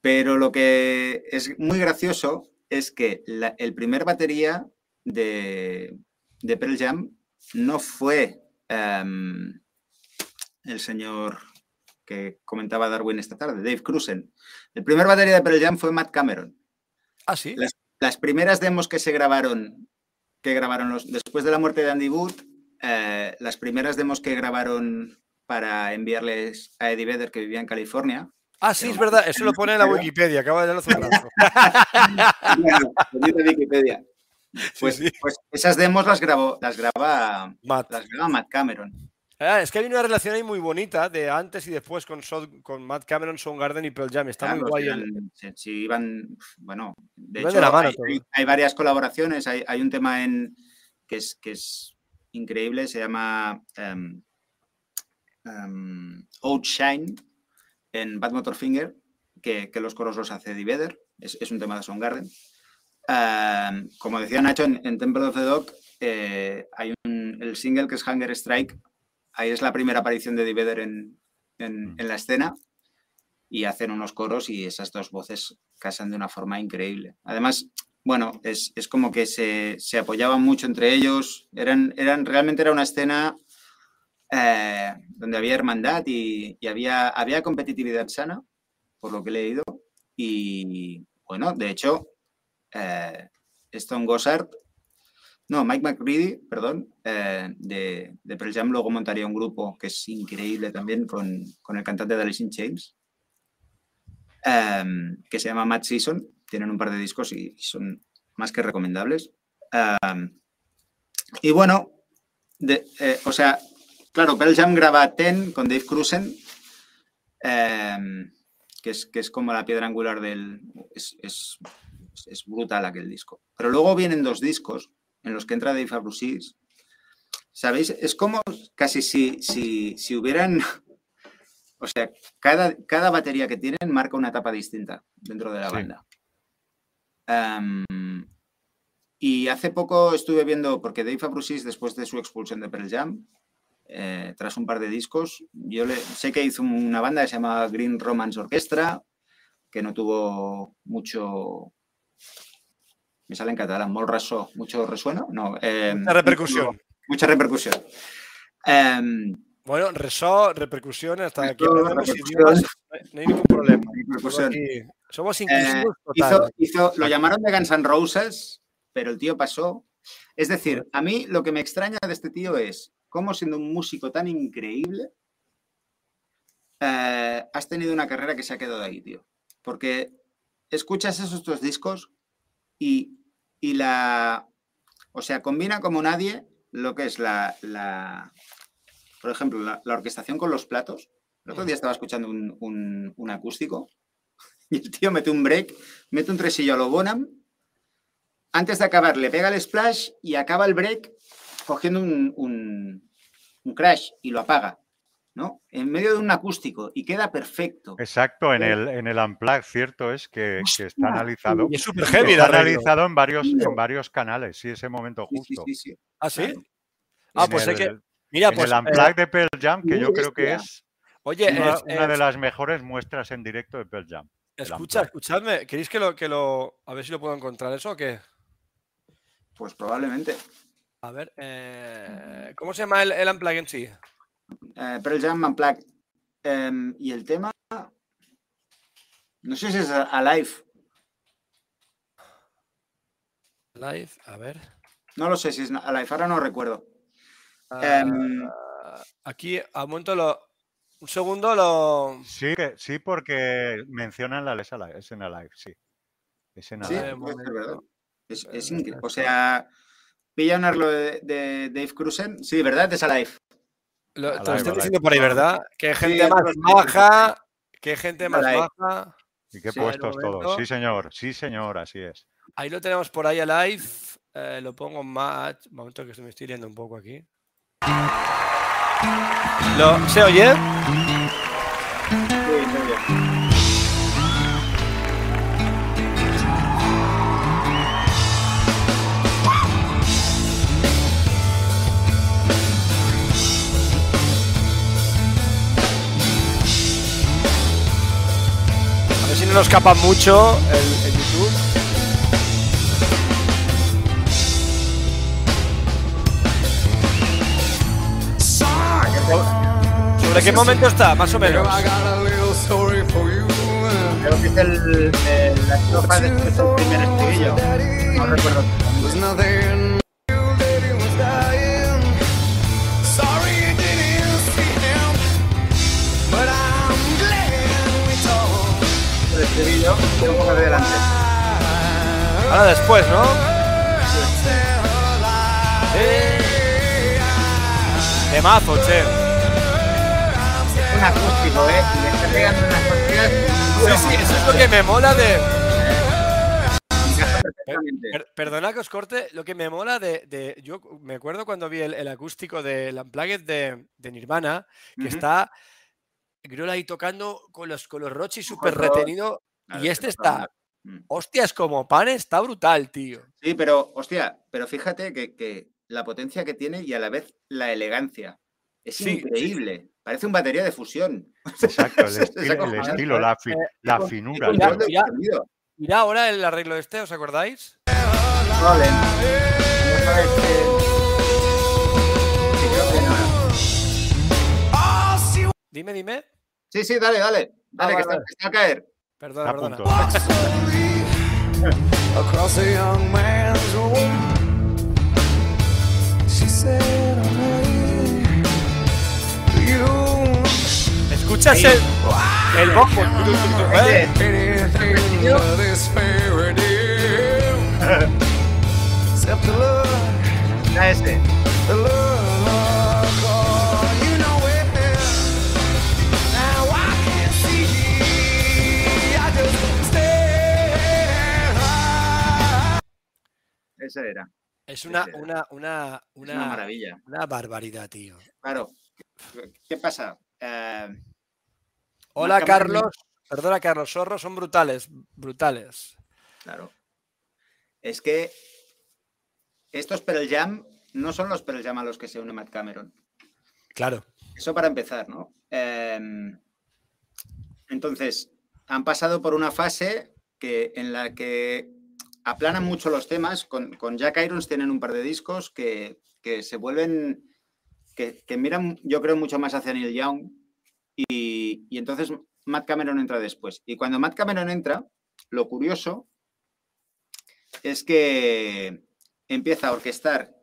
Speaker 2: Pero lo que es muy gracioso es que el primer batería de, de Pearl Jam no fue em, el señor que comentaba Darwin esta tarde, Dave Cruzen. El primer batería de Pearl Jam fue Matt Cameron.
Speaker 1: Ah, sí.
Speaker 2: Las, primeras demos que se grabaron, que grabaron los, después de la muerte de Andy Wood, eh, las primeras demos que grabaron para enviarles a Eddie Vedder, que vivía en California.
Speaker 1: Ah, sí, es verdad, eso lo pone en la Wikipedia, acaba de darlo
Speaker 2: Wikipedia. Pues, pues, esas demos las grabó, las graba, las graba Matt Cameron.
Speaker 1: Ah, es que hay una relación ahí muy bonita de antes y después con, con Matt Cameron, Soundgarden y Pearl Jam. Está muy guay.
Speaker 2: Sí, iban, bueno, de hecho, hay, varias colaboraciones. Hay, un tema en que es, que es increíble, se llama um, Outshine en Bad Motor Finger, que, los coros los hace Eddie Vedder. Es, un tema de Soundgarden. Em, como decía Nacho, en, Temple of the Dog eh, hay un, el single que es Hunger Strike ahí es la primera aparición de Vedder mm. en, la escena y hacen unos coros y esas dos voces casan de una forma increíble. Además, bueno, es, como que se, apoyaban mucho entre ellos, eran, eran, realmente era una escena eh, donde había hermandad y, había, había competitividad sana, por lo que he leído, y bueno, de hecho, eh, Stone Gossard no, Mike McCready, perdón, eh, de, de Pearl Jam luego montaría un grupo que es increíble también con, el cantante de Alice in Chains, que se llama Matt Season. Tienen un par de discos y, son más que recomendables. Y bueno, o sea, claro, Pearl Jam graba Ten con Dave Cruzen, em, que, es, que es como la piedra angular del... Es, es, es brutal aquel disco. Pero luego vienen dos discos en los que entra Dave Abruzzese, ¿sabéis? Es como casi si, si, si hubieran... O sea, cada, cada, batería que tienen marca una etapa distinta dentro de la banda. y hace poco estuve viendo, porque Dave Abruzzese, después de su expulsión de Pearl Jam, eh, tras un par de discos, yo le, sé que hizo una banda que se llama Green Romance Orchestra, que no tuvo mucho, me sale en catalán, molt mucho resueno, no.
Speaker 1: Eh, mucha repercusión.
Speaker 2: Mucha repercusión. Eh,
Speaker 1: bueno, resó, repercusión, hasta aquí no, no, hay ningún problema. somos
Speaker 2: eh, inclusivos. hizo, hizo, lo llamaron de Guns N' Roses, pero el tío pasó. Es decir, a mí lo que me extraña de este tío es cómo siendo un músico tan increíble, eh, has tenido una carrera que se ha quedado ahí, tío. Porque escuchas esos dos discos y, la, o sea, combina como nadie lo que es la, la por ejemplo, la, orquestación con los platos. El otro día estaba escuchando un, acústico y el tío mete un break, mete un tresillo a lo Bonham. Antes de acabar, le pega el splash y acaba el break cogiendo un, un crash y lo apaga. ¿no? En medio de un acústico y queda perfecto.
Speaker 3: Exacto, en el, en el Unplugged, cierto es que, está analizado.
Speaker 1: Y es súper heavy.
Speaker 3: Está analizado en varios, en varios canales, sí, ese momento justo.
Speaker 1: Sí, sí, ¿Ah, sí? Ah, pues hay que... Mira,
Speaker 3: pues, el Unplugged eh, de Pearl Jam, que yo creo que es Oye, una, de las mejores muestras en directo de Pearl Jam.
Speaker 1: Escucha, escuchadme, ¿queréis que lo, que lo... A ver si lo puedo encontrar eso o qué?
Speaker 2: Pues probablemente.
Speaker 1: A ver, eh, ¿cómo se llama el, el Unplugged en sí?
Speaker 2: eh, Pearl Jam Unplugged. Em, y el tema, no sé si es Alive.
Speaker 1: Alive, a ver.
Speaker 2: No lo sé si es Alive, ahora no recuerdo.
Speaker 1: Em, aquí, a un momento lo. Un segundo lo.
Speaker 3: Sí, sí, porque mencionan la escena live, sí.
Speaker 2: Escena sí, verdad. Es, es increíble. O sea, pilla un arlo de, Dave Cruzen. Sí, ¿verdad? Es Alive.
Speaker 1: Lo, te lo estoy diciendo por ahí, ¿verdad? Que gente más baja. Que gente más baja.
Speaker 3: Y qué puestos todos. Sí, señor. Sí, señor. Así es.
Speaker 1: Ahí lo tenemos por ahí Alive. Eh, lo pongo más. Un momento que se me estoy liando un poco aquí. ¿Lo, ¿Se oye? Sí, se oye. No nos escapa mucho el, el YouTube. ¿De qué momento está, más o menos?
Speaker 2: Creo que es el, la estrofa después del primer estribillo. No recuerdo.
Speaker 1: Ahora después, ¿no? De mazo, che
Speaker 2: un acústico, ¿eh? Y le está pegando unas partidas. Sí,
Speaker 1: sí, eso es lo que me mola de. perdona que os corte, lo que me mola de, yo me acuerdo cuando vi el, acústico del Unplugged de, de Nirvana, que está Griol ahí tocando con los, con los Rochi súper retenido, y este está. Hostias, como pan, está brutal, tío.
Speaker 2: Sí, pero, hostia, pero fíjate que, que la potencia que tiene y a la vez la elegancia. Es increíble. Parece un batería de fusión.
Speaker 3: Exacto, el, estilo, la, la finura.
Speaker 1: Mira, ahora el arreglo este, ¿os acordáis? Dime, dime.
Speaker 2: Sí, sí, dale, dale. Dale, que, Está, que, Está, a caer.
Speaker 1: Perdona, perdona. across a young man's room. She said, hey, you. ¿Escuchas el, el bombo?
Speaker 2: Anything Era.
Speaker 1: Es una, una, una,
Speaker 2: una, maravilla.
Speaker 1: Una barbaridad, tío.
Speaker 2: Claro. ¿Qué pasa? Eh,
Speaker 1: Hola, Carlos. Perdona, Carlos. Zorros son brutales, brutales.
Speaker 2: Claro. Es que estos Pearl Jam no son los Pearl Jam a los que se une Matt Cameron.
Speaker 1: Claro.
Speaker 2: Eso para empezar, ¿no? Em, entonces, han pasado por una fase que, en la que aplanan mucho los temas. Con, Jack Irons tienen un par de discos que, se vuelven, que, que, miran, yo creo, mucho más hacia Neil Young y, entonces Matt Cameron entra después. Y cuando Matt Cameron entra, lo curioso es que empieza a orquestar,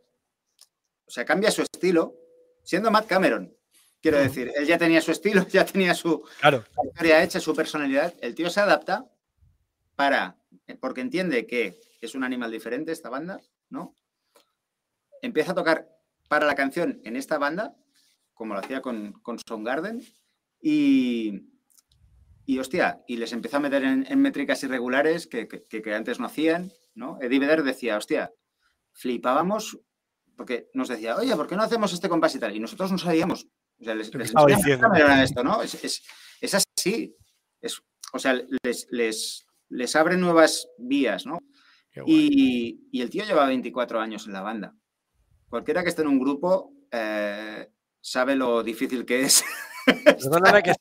Speaker 2: o sea, cambia su estilo, siendo Matt Cameron. Quiero decir, él ya tenía su estilo, ya tenía su historia hecha, su personalidad. El tío se adapta para, porque entiende que es un animal diferente esta banda, ¿no? Empieza a tocar para la canción en esta banda, como lo hacía con, con Soundgarden, y, y hostia, y les empezó a meter en, métricas irregulares que, que, antes no hacían, ¿no? Eddie Vedder decía, hostia, flipábamos porque nos decía, oye, ¿por qué no hacemos este compás y tal? Y nosotros no sabíamos. O sea, les, les esto, ¿no? Es, es, es así. Es, o sea, les, les, les abre nuevas vías, ¿no? Y, y, el tío lleva 24 años en la banda. Cualquiera que esté en un grupo eh, sabe lo difícil que es
Speaker 1: Perdóname que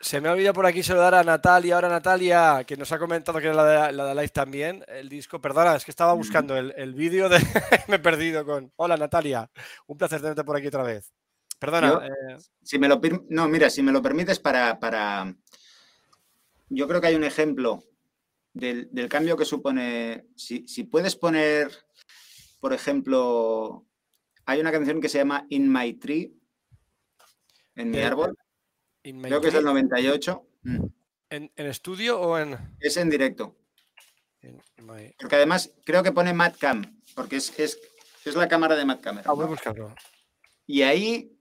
Speaker 1: se, me ha olvidado por aquí saludar a Natalia. Ahora Natalia, que nos ha comentado que era la de, la de Live también, el disco. Perdona, es que estaba buscando el, vídeo de... me he perdido con... Hola Natalia, un placer tenerte por aquí otra vez. Perdona.
Speaker 2: Eh. Si me lo... No, mira, si me lo permites para, para... Yo creo que hay un ejemplo del, cambio que supone... Si, si puedes poner por ejemplo, hay una canción que se llama In My Tree, en mi árbol. Creo que es del 98.
Speaker 1: ¿En, estudio o en...?
Speaker 2: Es en directo. Porque además creo que pone Madcam, porque es, es, la cámara de Matt
Speaker 1: Ah, voy a buscarlo.
Speaker 2: Y ahí,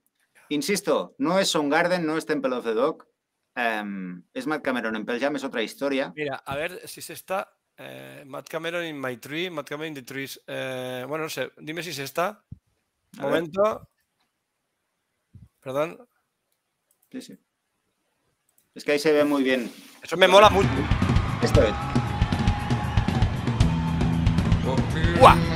Speaker 2: insisto, no es Garden, no es Temple of the Dog, em, es Matt Cameron en Pearl Jam, es otra historia.
Speaker 1: Mira, a ver si se está. Eh, Matt Cameron in My Tree, Matt Cameron in the Trees. Eh, bueno, no sé, dime si se está. Momento. Perdón.
Speaker 2: Sí, sí. Es que ahí se ve muy bien.
Speaker 1: Eso me mola mucho.
Speaker 2: Esto es.
Speaker 1: ¡Guau!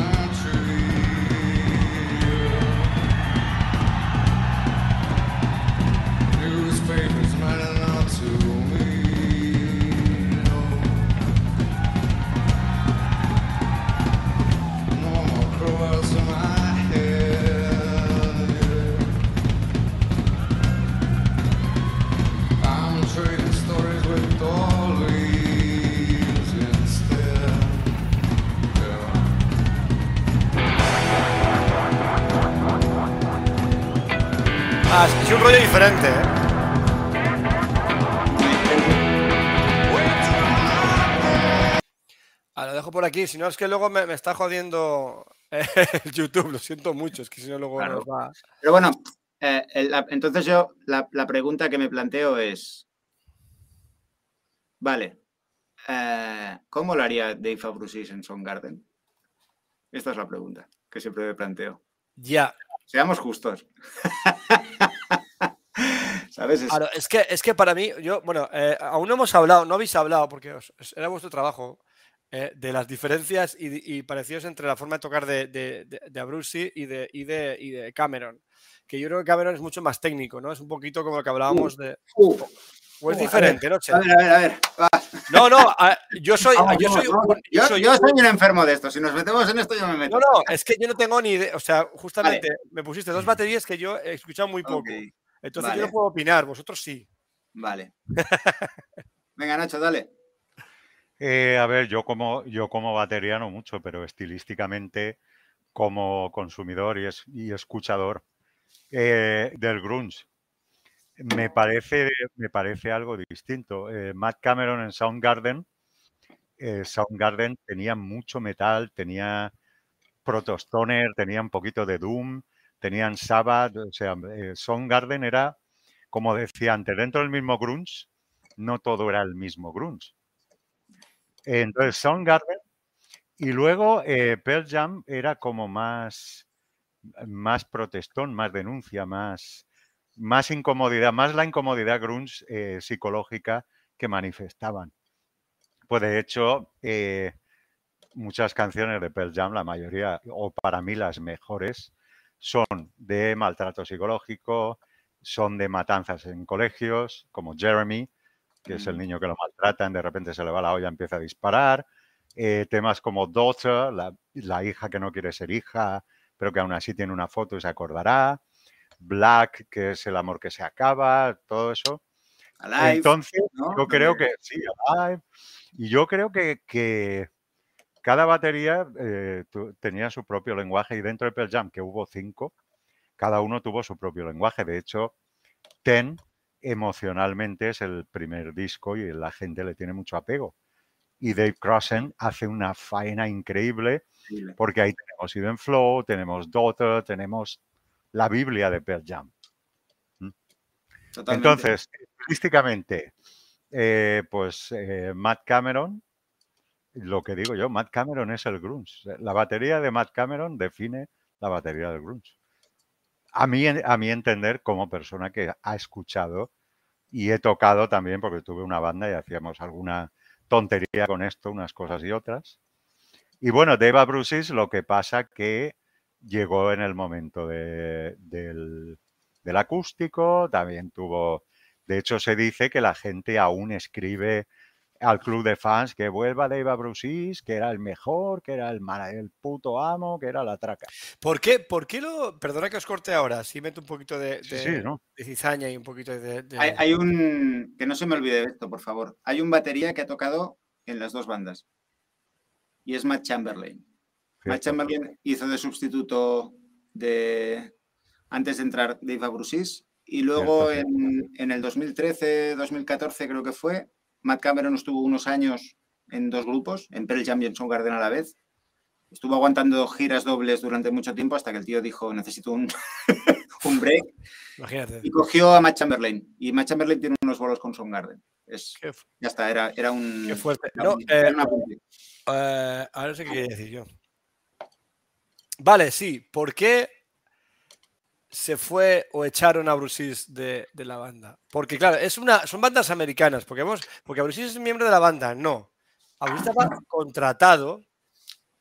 Speaker 1: Rollo diferente, ¿eh? Ah, lo dejo por aquí, si no es que luego me, está jodiendo el YouTube, lo siento mucho, es que si no luego nos va...
Speaker 2: Pero bueno, eh, entonces yo la, pregunta que me planteo es, vale, eh, ¿cómo lo haría Dave Fabrusis en Song Garden? Esta es la pregunta que siempre me planteo.
Speaker 1: Ya.
Speaker 2: Seamos justos.
Speaker 1: es que, es que para mí, yo, bueno, eh, aún no hemos hablado, no habéis hablado, porque era vuestro trabajo, eh, de las diferencias y, parecidos entre la forma de tocar de, de, de, Abruzzi y de, y, de, Cameron. Que yo creo que Cameron es mucho más técnico, ¿no? Es un poquito como lo que hablábamos de. o es diferente, ¿no?
Speaker 2: A ver, a ver, a ver.
Speaker 1: No, no, yo soy. yo, soy
Speaker 2: yo, soy, yo, soy un enfermo de esto. Si nos metemos en esto, yo me meto.
Speaker 1: No, no, es que yo no tengo ni idea. O sea, justamente me pusiste dos baterías que yo he escuchado muy poco. Entonces yo no puedo opinar, vosotros sí.
Speaker 2: Vale. Venga, Nacho, dale.
Speaker 3: Eh, a ver, yo como, yo como batería no mucho, pero estilísticamente como consumidor y, escuchador eh, del grunge me parece, me parece algo distinto. Eh, Matt Cameron en Soundgarden, Soundgarden tenía mucho metal, tenía Protostoner, tenía un poquito de Doom, tenían Sabbath, o sea, eh, Garden era, como decía antes, dentro del mismo grunge, no todo era el mismo grunge. Entonces, Garden y luego eh, Pearl Jam era como más, más protestón, más denuncia, más, más incomodidad, más la incomodidad grunge eh, psicológica que manifestaban. Pues de hecho, eh, muchas canciones de Pearl Jam, la mayoría, o para mí las mejores, son de maltrato psicológico, son de matanzas en colegios, como Jeremy, que es el niño que lo maltratan, de repente se le va la olla, empieza a disparar. Eh, temas como Daughter, la, hija que no quiere ser hija, pero que aún así tiene una foto y se acordará. Black, que es el amor que se acaba, todo eso. Entonces, yo creo que sí, Alive. Y yo creo que, que cada batería eh, tenía su propio lenguaje y dentro de Pearl Jam, que hubo cinco, cada uno tuvo su propio lenguaje. De hecho, Ten emocionalmente es el primer disco y la gente le tiene mucho apego. Y Dave Crossen hace una faena increíble porque ahí tenemos Even Flow, tenemos Daughter, tenemos la Biblia de Pearl Jam. ¿Mm? Entonces, estilísticamente, eh, pues eh, Matt Cameron lo que digo yo, Matt Cameron es el grunge. La batería de Matt Cameron define la batería del grunge. A mí, a mí entender como persona que ha escuchado y he tocado también, porque tuve una banda y hacíamos alguna tontería con esto, unas cosas y otras. Y bueno, Deva Brusis lo que pasa que llegó en el momento del, del acústico, también tuvo, de hecho se dice que la gente aún escribe al club de fans que vuelva Dave Abrusis, que era el mejor, que era el, el puto amo, que era la traca.
Speaker 1: ¿Por qué, ¿Por qué lo.? Perdona que os corte ahora, si meto un poquito de, cizaña y un poquito de.
Speaker 2: Hay, un. Que no se me olvide esto, por favor. Hay un batería que ha tocado en las dos bandas. Y es Matt Chamberlain. Matt Chamberlain hizo de sustituto de antes de entrar Dave Abrusis y luego en, en, el 2013, 2014 creo que fue, Matt Cameron estuvo unos años en dos grupos, en Pearl Jam y en Soundgarden a la vez. Estuvo aguantando giras dobles durante mucho tiempo hasta que el tío dijo necesito un, un break.
Speaker 1: Imagínate.
Speaker 2: Y cogió a Matt Chamberlain. Y Matt Chamberlain tiene unos bolos con Soundgarden. Es, ya está, era, era un.
Speaker 1: Qué fuerte.
Speaker 2: Era
Speaker 1: No, eh,
Speaker 2: una-
Speaker 1: Eh, ahora no sé qué quería decir yo. Vale, sí. ¿Por qué se fue o echaron a Brusis de, de la banda? Porque, claro, es una, son bandas americanas. Porque, vemos, porque Brusis es miembro de la banda. No. Brusis estaba contratado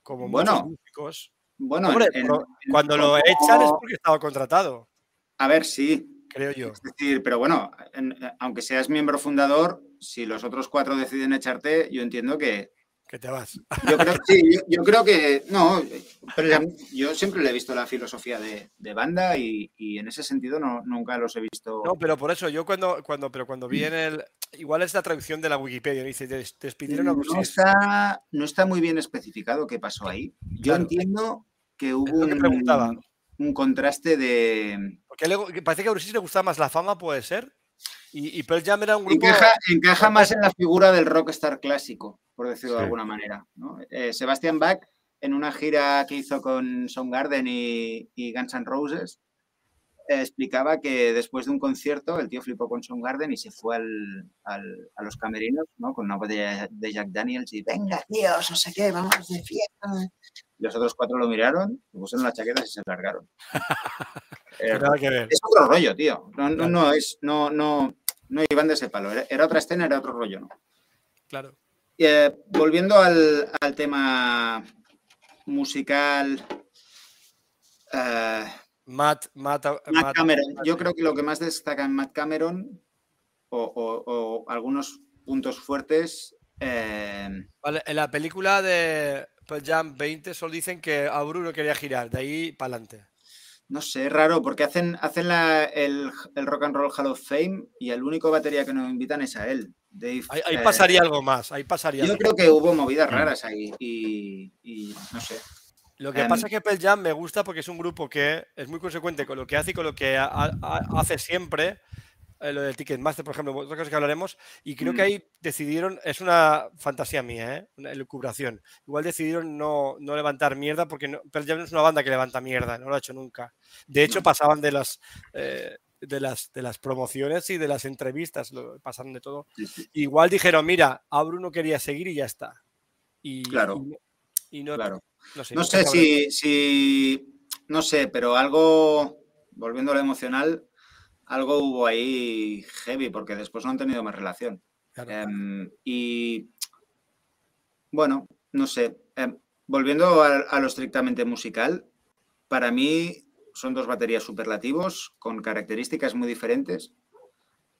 Speaker 1: como
Speaker 2: Bueno,
Speaker 1: músicos.
Speaker 2: Bueno,
Speaker 1: Hombre,
Speaker 2: en-
Speaker 1: pero
Speaker 2: en-
Speaker 1: cuando lo
Speaker 2: como-
Speaker 1: echan es porque estaba contratado,
Speaker 2: A ver, sí.
Speaker 1: creo yo.
Speaker 2: Es decir, pero bueno, en- aunque seas miembro fundador, si los otros cuatro deciden echarte, yo entiendo que.
Speaker 1: Que te vas.
Speaker 2: Yo creo, sí, yo, yo creo que. No, pero yo siempre le he visto la filosofía de, de banda y, y en ese sentido no, nunca los he visto.
Speaker 1: No, pero por eso, yo cuando, cuando, pero cuando vi en el. Igual es la traducción de la Wikipedia, dice, des- despidieron a
Speaker 2: no, está, no está muy bien especificado qué pasó ahí. Yo
Speaker 1: Claro.
Speaker 2: entiendo que hubo
Speaker 1: que
Speaker 2: un, un contraste de.
Speaker 1: Porque que parece que a Brusis le gustaba más la fama, puede ser. Y, y Pearl Jam era un grupo.
Speaker 2: Encaja, encaja más en la figura del rockstar clásico, por decirlo de alguna manera. ¿no? Eh, Sebastian Bach, en una gira que hizo con Soundgarden y, y Guns N' Roses, eh, explicaba que después de un concierto el tío flipó con Soundgarden y se fue al- al- a los camerinos ¿no? con una botella de Jack Daniels y venga, tíos, no sé qué, vamos de fiesta. Y los otros cuatro lo miraron, le pusieron las chaquetas y se largaron. Eh,
Speaker 1: que ver.
Speaker 2: es otro rollo, tío. No, no,
Speaker 1: Claro.
Speaker 2: no es, no, no, no iban de ese palo. Era, era otra escena, era otro rollo, ¿no?
Speaker 1: Claro.
Speaker 2: Eh, volviendo al, al tema musical, eh,
Speaker 1: Matt, Matt,
Speaker 2: Matt
Speaker 1: Matt-
Speaker 2: Cameron. Yo creo que lo que más destaca en Matt Cameron, o, o- o algunos puntos fuertes, eh,
Speaker 1: Vale, en la película de Pearl Jam 20 solo dicen que a Bruno quería girar, de ahí para adelante.
Speaker 2: no sé, es raro, porque hacen, hacen la- el, el Rock and Roll Hall of Fame y el único batería que nos invitan es a él, Dave.
Speaker 1: Ahí, ahí
Speaker 2: eh,
Speaker 1: pasaría algo más, ahí pasaría
Speaker 2: Yo
Speaker 1: algo.
Speaker 2: creo que hubo movidas raras ahí y, y no sé.
Speaker 1: Lo que
Speaker 2: Em,
Speaker 1: pasa es que Pearl Jam me gusta porque es un grupo que es muy consecuente con lo que hace y con lo que ha- ha- hace siempre. eh, lo del Ticketmaster, por ejemplo, otra cosa que hablaremos. Y creo que
Speaker 2: Mm.
Speaker 1: ahí decidieron, es una fantasía mía, ¿eh? una elucubración. Igual decidieron no, no levantar mierda porque no, Pearl Jam no es una banda que levanta mierda, no lo ha hecho nunca. De hecho,
Speaker 2: No.
Speaker 1: pasaban de las, eh, de las, de las promociones y de las entrevistas, lo, pasaban de todo.
Speaker 2: Sí, sí,
Speaker 1: Igual dijeron, mira, a Bruno quería seguir y ya está. Y,
Speaker 2: Claro.
Speaker 1: y- y no,
Speaker 2: claro.
Speaker 1: no sé,
Speaker 2: No sé si, si, no sé, pero algo, volviendo a lo emocional, algo hubo ahí heavy, porque después no han tenido más relación.
Speaker 1: Claro.
Speaker 2: Em, y bueno, no sé, em, volviendo a, a lo estrictamente musical, para mí son dos baterías superlativos con características muy diferentes,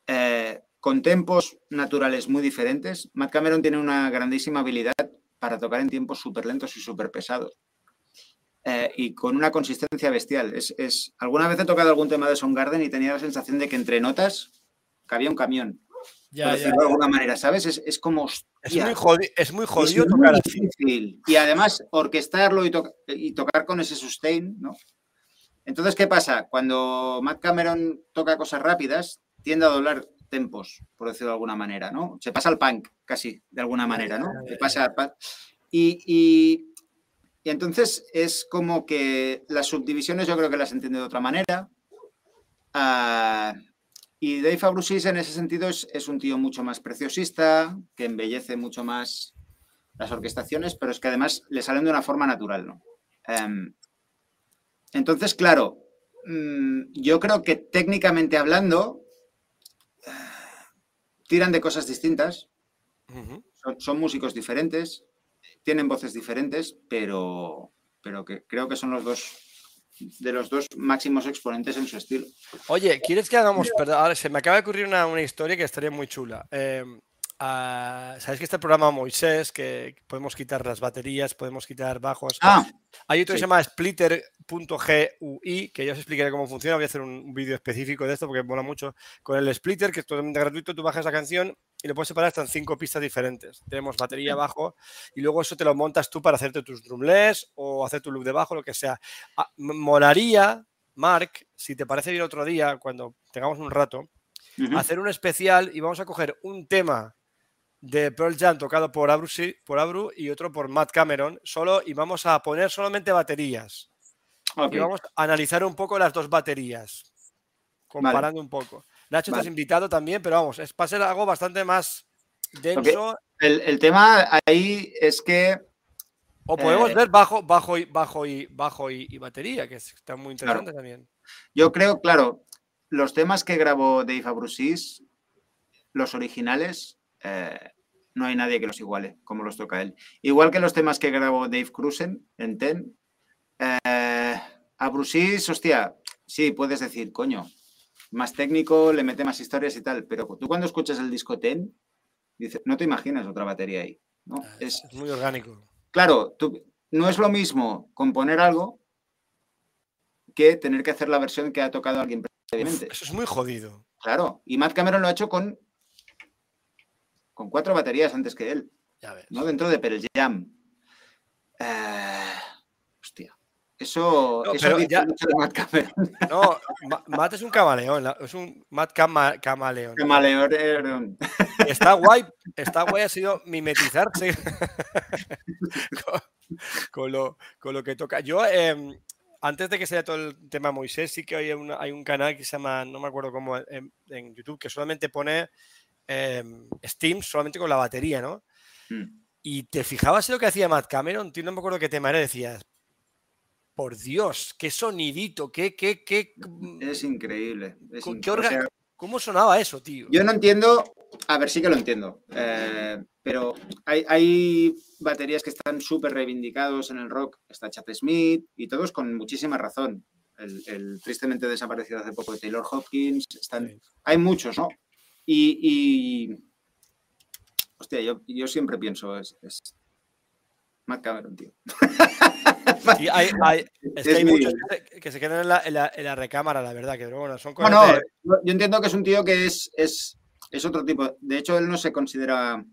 Speaker 2: eh, con tempos naturales muy diferentes. Matt Cameron tiene una grandísima habilidad para tocar en tiempos súper lentos y súper pesados. Eh, y con una consistencia bestial. Es, es- alguna vez he tocado algún tema de Soundgarden y tenía la sensación de que entre notas cabía un camión,
Speaker 1: Ya,
Speaker 2: por
Speaker 1: ya,
Speaker 2: decirlo de alguna manera, ¿sabes? Es, es como,
Speaker 1: Es muy, jodi- es muy
Speaker 2: es
Speaker 1: jodido
Speaker 2: muy
Speaker 1: tocar así.
Speaker 2: difícil. Y además, orquestarlo y, to- y tocar con ese sustain, ¿no? Entonces, ¿qué pasa? Cuando Matt Cameron toca cosas rápidas, tiende a doblar tempos, por decirlo de alguna manera, ¿no? Se pasa al punk, casi, de alguna manera, ¿no? Se pasa pa- y, y- y entonces es como que las subdivisiones yo creo que las entiende de otra manera. Ah, y Dave Abrusis en ese sentido es, es un tío mucho más preciosista, que embellece mucho más las orquestaciones, pero es que además le salen de una forma natural, ¿no? Em, entonces, claro, mm, yo creo que técnicamente hablando, ah, tiran de cosas distintas, son, son músicos diferentes, tienen voces diferentes, pero, pero que creo que son los dos de los dos máximos exponentes en su estilo.
Speaker 1: Oye, ¿quieres que hagamos? Perdón, ahora se me acaba de ocurrir una, una historia que estaría muy chula. Eh, ah, Sabéis que está el programa Moisés, que podemos quitar las baterías, podemos quitar bajos.
Speaker 2: Ah,
Speaker 1: Hay otro que
Speaker 2: sí.
Speaker 1: se llama splitter.gui, que ya os explicaré cómo funciona. Voy a hacer un, un vídeo específico de esto porque mola mucho. Con el splitter, que es totalmente gratuito, tú bajas la canción y lo puedes separar hasta en cinco pistas diferentes. Tenemos batería bajo y luego eso te lo montas tú para hacerte tus drumless o hacer tu loop de bajo, lo que sea. Ah, molaría, Mark, si te parece bien otro día, cuando tengamos un rato, hacer un especial y vamos a coger un tema de Pearl Jam tocado por Abru, por Abru y otro por Matt Cameron, solo y vamos a poner solamente baterías. Y vamos a analizar un poco las dos baterías, comparando un poco. Nacho, te has invitado también, pero vamos, es para ser algo bastante más denso.
Speaker 2: El, tema ahí es que.
Speaker 1: O podemos eh, ver bajo, bajo y bajo y bajo y, batería, que está muy interesante también.
Speaker 2: Yo creo, claro, los temas que grabó Dave Abrusis, los originales, eh, no hay nadie que los iguale, como los toca él. Igual que los temas que grabó Dave Cruzen en Ten. Eh, Abrusis, hostia, sí, puedes decir, coño, más técnico, le mete más historias y tal, pero tú cuando escuchas el disco Ten, dices, no te imaginas otra batería ahí. ¿no?
Speaker 1: Ah, es, muy orgánico.
Speaker 2: Claro, tú, no es lo mismo componer algo que tener que hacer la versión que ha tocado alguien previamente.
Speaker 1: eso es muy jodido.
Speaker 2: Claro, y Matt Cameron lo ha hecho con, con cuatro baterías antes que él. Ya ves. ¿no? Dentro de Pearl Jam. Eh, eso, eso
Speaker 1: ya, mucho de Matt Cameron. No, Matt es un camaleón, es un Matt camaleón.
Speaker 2: Camaleón.
Speaker 1: Está guay, está guay, ha sido mimetizarse con, lo, con, lo, que toca. Yo, eh, antes de que sea todo el tema Moisés, sí que hay, hay un canal que se llama, no me acuerdo cómo, en, YouTube, que solamente pone eh, Steam solamente con la batería, ¿no? Hmm. Y te fijabas en lo que hacía Matt Cameron, tío, no me acuerdo qué tema era, decías, por Dios, qué sonidito, qué, qué, qué.
Speaker 2: Mm, es increíble.
Speaker 1: ¿Cómo sonaba eso, tío?
Speaker 2: Yo no entiendo, a ver, sí que lo entiendo, eh, pero hay, baterías que están súper reivindicados en el rock, está Chad Smith y todos con muchísima razón. El, tristemente desaparecido hace poco de Taylor Hopkins, están, hay muchos, ¿no? Y, hostia, yo, yo siempre pienso, es, es Matt Cameron, tío.
Speaker 1: hay, muchos que se, quedan en la, recámara, la verdad, que bueno, son
Speaker 2: cosas yo entiendo que es un tío que es, es, es, otro tipo. De hecho, él no se considera.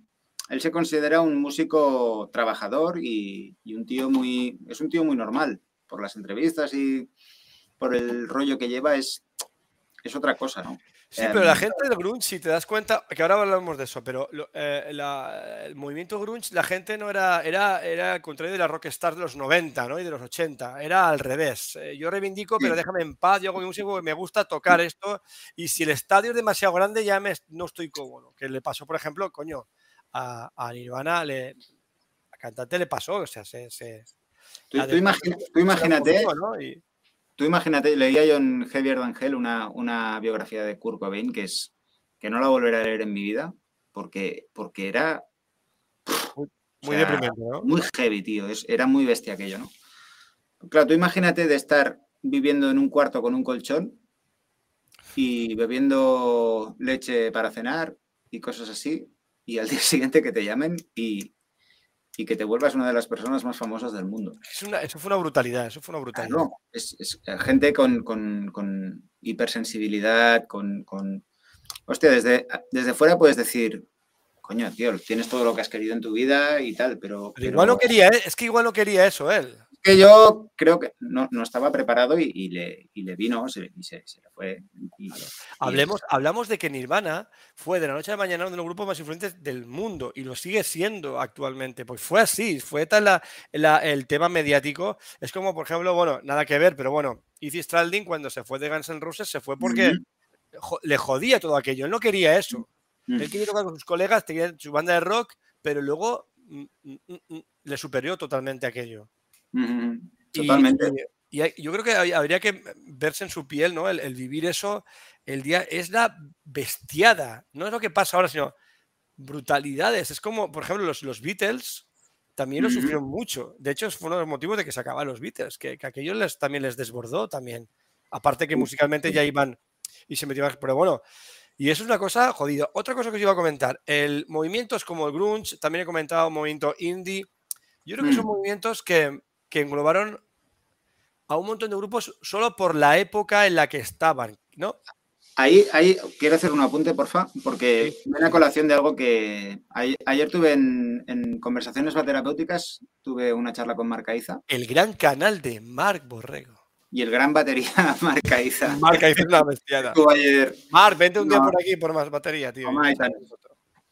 Speaker 2: Él se considera un músico trabajador y, y un tío muy. Es un tío muy normal. Por las entrevistas y por el rollo que lleva, es, es otra cosa, ¿no?
Speaker 1: Sí, pero la gente del grunge, si te das cuenta, que ahora hablamos de eso, pero eh, el movimiento grunge, la gente no era, era, era el contrario de la rockstar de los 90 ¿no? y de los 80, era al revés. Eh, yo reivindico, pero déjame en paz, yo hago mi música porque me gusta tocar esto y si el estadio es demasiado grande ya me, no estoy cómodo. Que le pasó, por ejemplo, coño, a, a Nirvana, le, a cantante le pasó, o sea, se... se
Speaker 2: tú, imagínate... Tú imagínate, leía yo en Javier D'Angel una, una biografía de Kurt Cobain que es que no la volveré a leer en mi vida porque, porque era
Speaker 1: muy, deprimente, ¿no?
Speaker 2: Muy heavy, tío. era muy bestia aquello, ¿no? Claro, tú imagínate de estar viviendo en un cuarto con un colchón y bebiendo leche para cenar y cosas así, y al día siguiente que te llamen y, y que te vuelvas una de las personas más famosas del mundo.
Speaker 1: eso fue una brutalidad, eso fue una brutalidad.
Speaker 2: no, es, eh, gente con, hipersensibilidad, con, Hostia, desde, desde fuera puedes decir, coño, tío, tienes todo lo que has querido en tu vida y tal, pero...
Speaker 1: igual no quería, ¿eh? es que igual no quería eso él
Speaker 2: que yo creo que no, estaba preparado y, le, le, vino se, y se, le fue.
Speaker 1: Hablemos, hablamos de que Nirvana fue de la noche a la mañana uno de los grupos más influyentes del mundo y lo sigue siendo actualmente. Pues fue así, fue tal la, el tema mediático. Es como, por ejemplo, bueno, nada que ver, pero bueno, Izzy Stradlin cuando se fue de Guns N' Roses se fue porque le jodía todo aquello. Él no quería eso. Él quería tocar con sus colegas, tenía su banda de rock, pero luego mm, mm, mm, le superió totalmente aquello.
Speaker 2: Totalmente.
Speaker 1: Y, yo creo que habría que verse en su piel, ¿no? El, vivir eso, el día, es la bestiada, no es lo que pasa ahora, sino brutalidades. Es como, por ejemplo, los, los Beatles también lo sufrieron mucho. De hecho, fue uno de los motivos de que se acababan los Beatles, que, que aquello les, también les desbordó también. Aparte que musicalmente ya iban y se metían, pero bueno, y eso es una cosa jodida. Otra cosa que os iba a comentar, el movimientos como el grunge, también he comentado movimiento indie. Yo creo que son mm. movimientos que que englobaron a un montón de grupos solo por la época en la que estaban, ¿no?
Speaker 2: Ahí, ahí quiero hacer un apunte, porfa, porque viene a colación de algo que ayer, tuve en, conversaciones terapéuticas, tuve una charla con Marc Aiza.
Speaker 1: El gran canal de Marc Borrego.
Speaker 2: Y el gran batería Marc Aiza.
Speaker 1: Marc Aiza es una bestiada.
Speaker 2: ayer.
Speaker 1: Marc, vente un día por aquí por más batería, tío.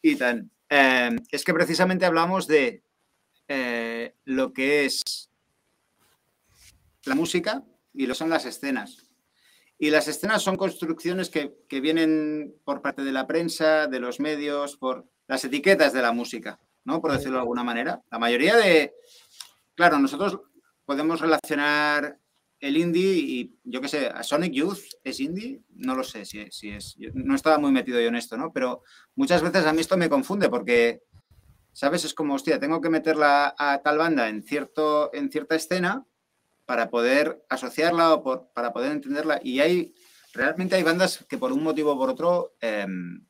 Speaker 2: y tan. Eh, es que precisamente hablamos de eh, lo que es la música y lo son las escenas. Y las escenas son construcciones que, vienen por parte de la prensa, de los medios, por las etiquetas de la música, ¿no? Por decirlo de alguna manera. La mayoría de. Claro, nosotros podemos relacionar el indie y yo qué sé, a Sonic Youth es indie, no lo sé si, si es. no estaba muy metido yo en esto, ¿no? Pero muchas veces a mí esto me confunde porque, ¿sabes? Es como, hostia, tengo que meterla a tal banda en, cierto, en cierta escena para poder asociarla o para poder entenderla. Y hay, realmente hay bandas que por un motivo o por otro em,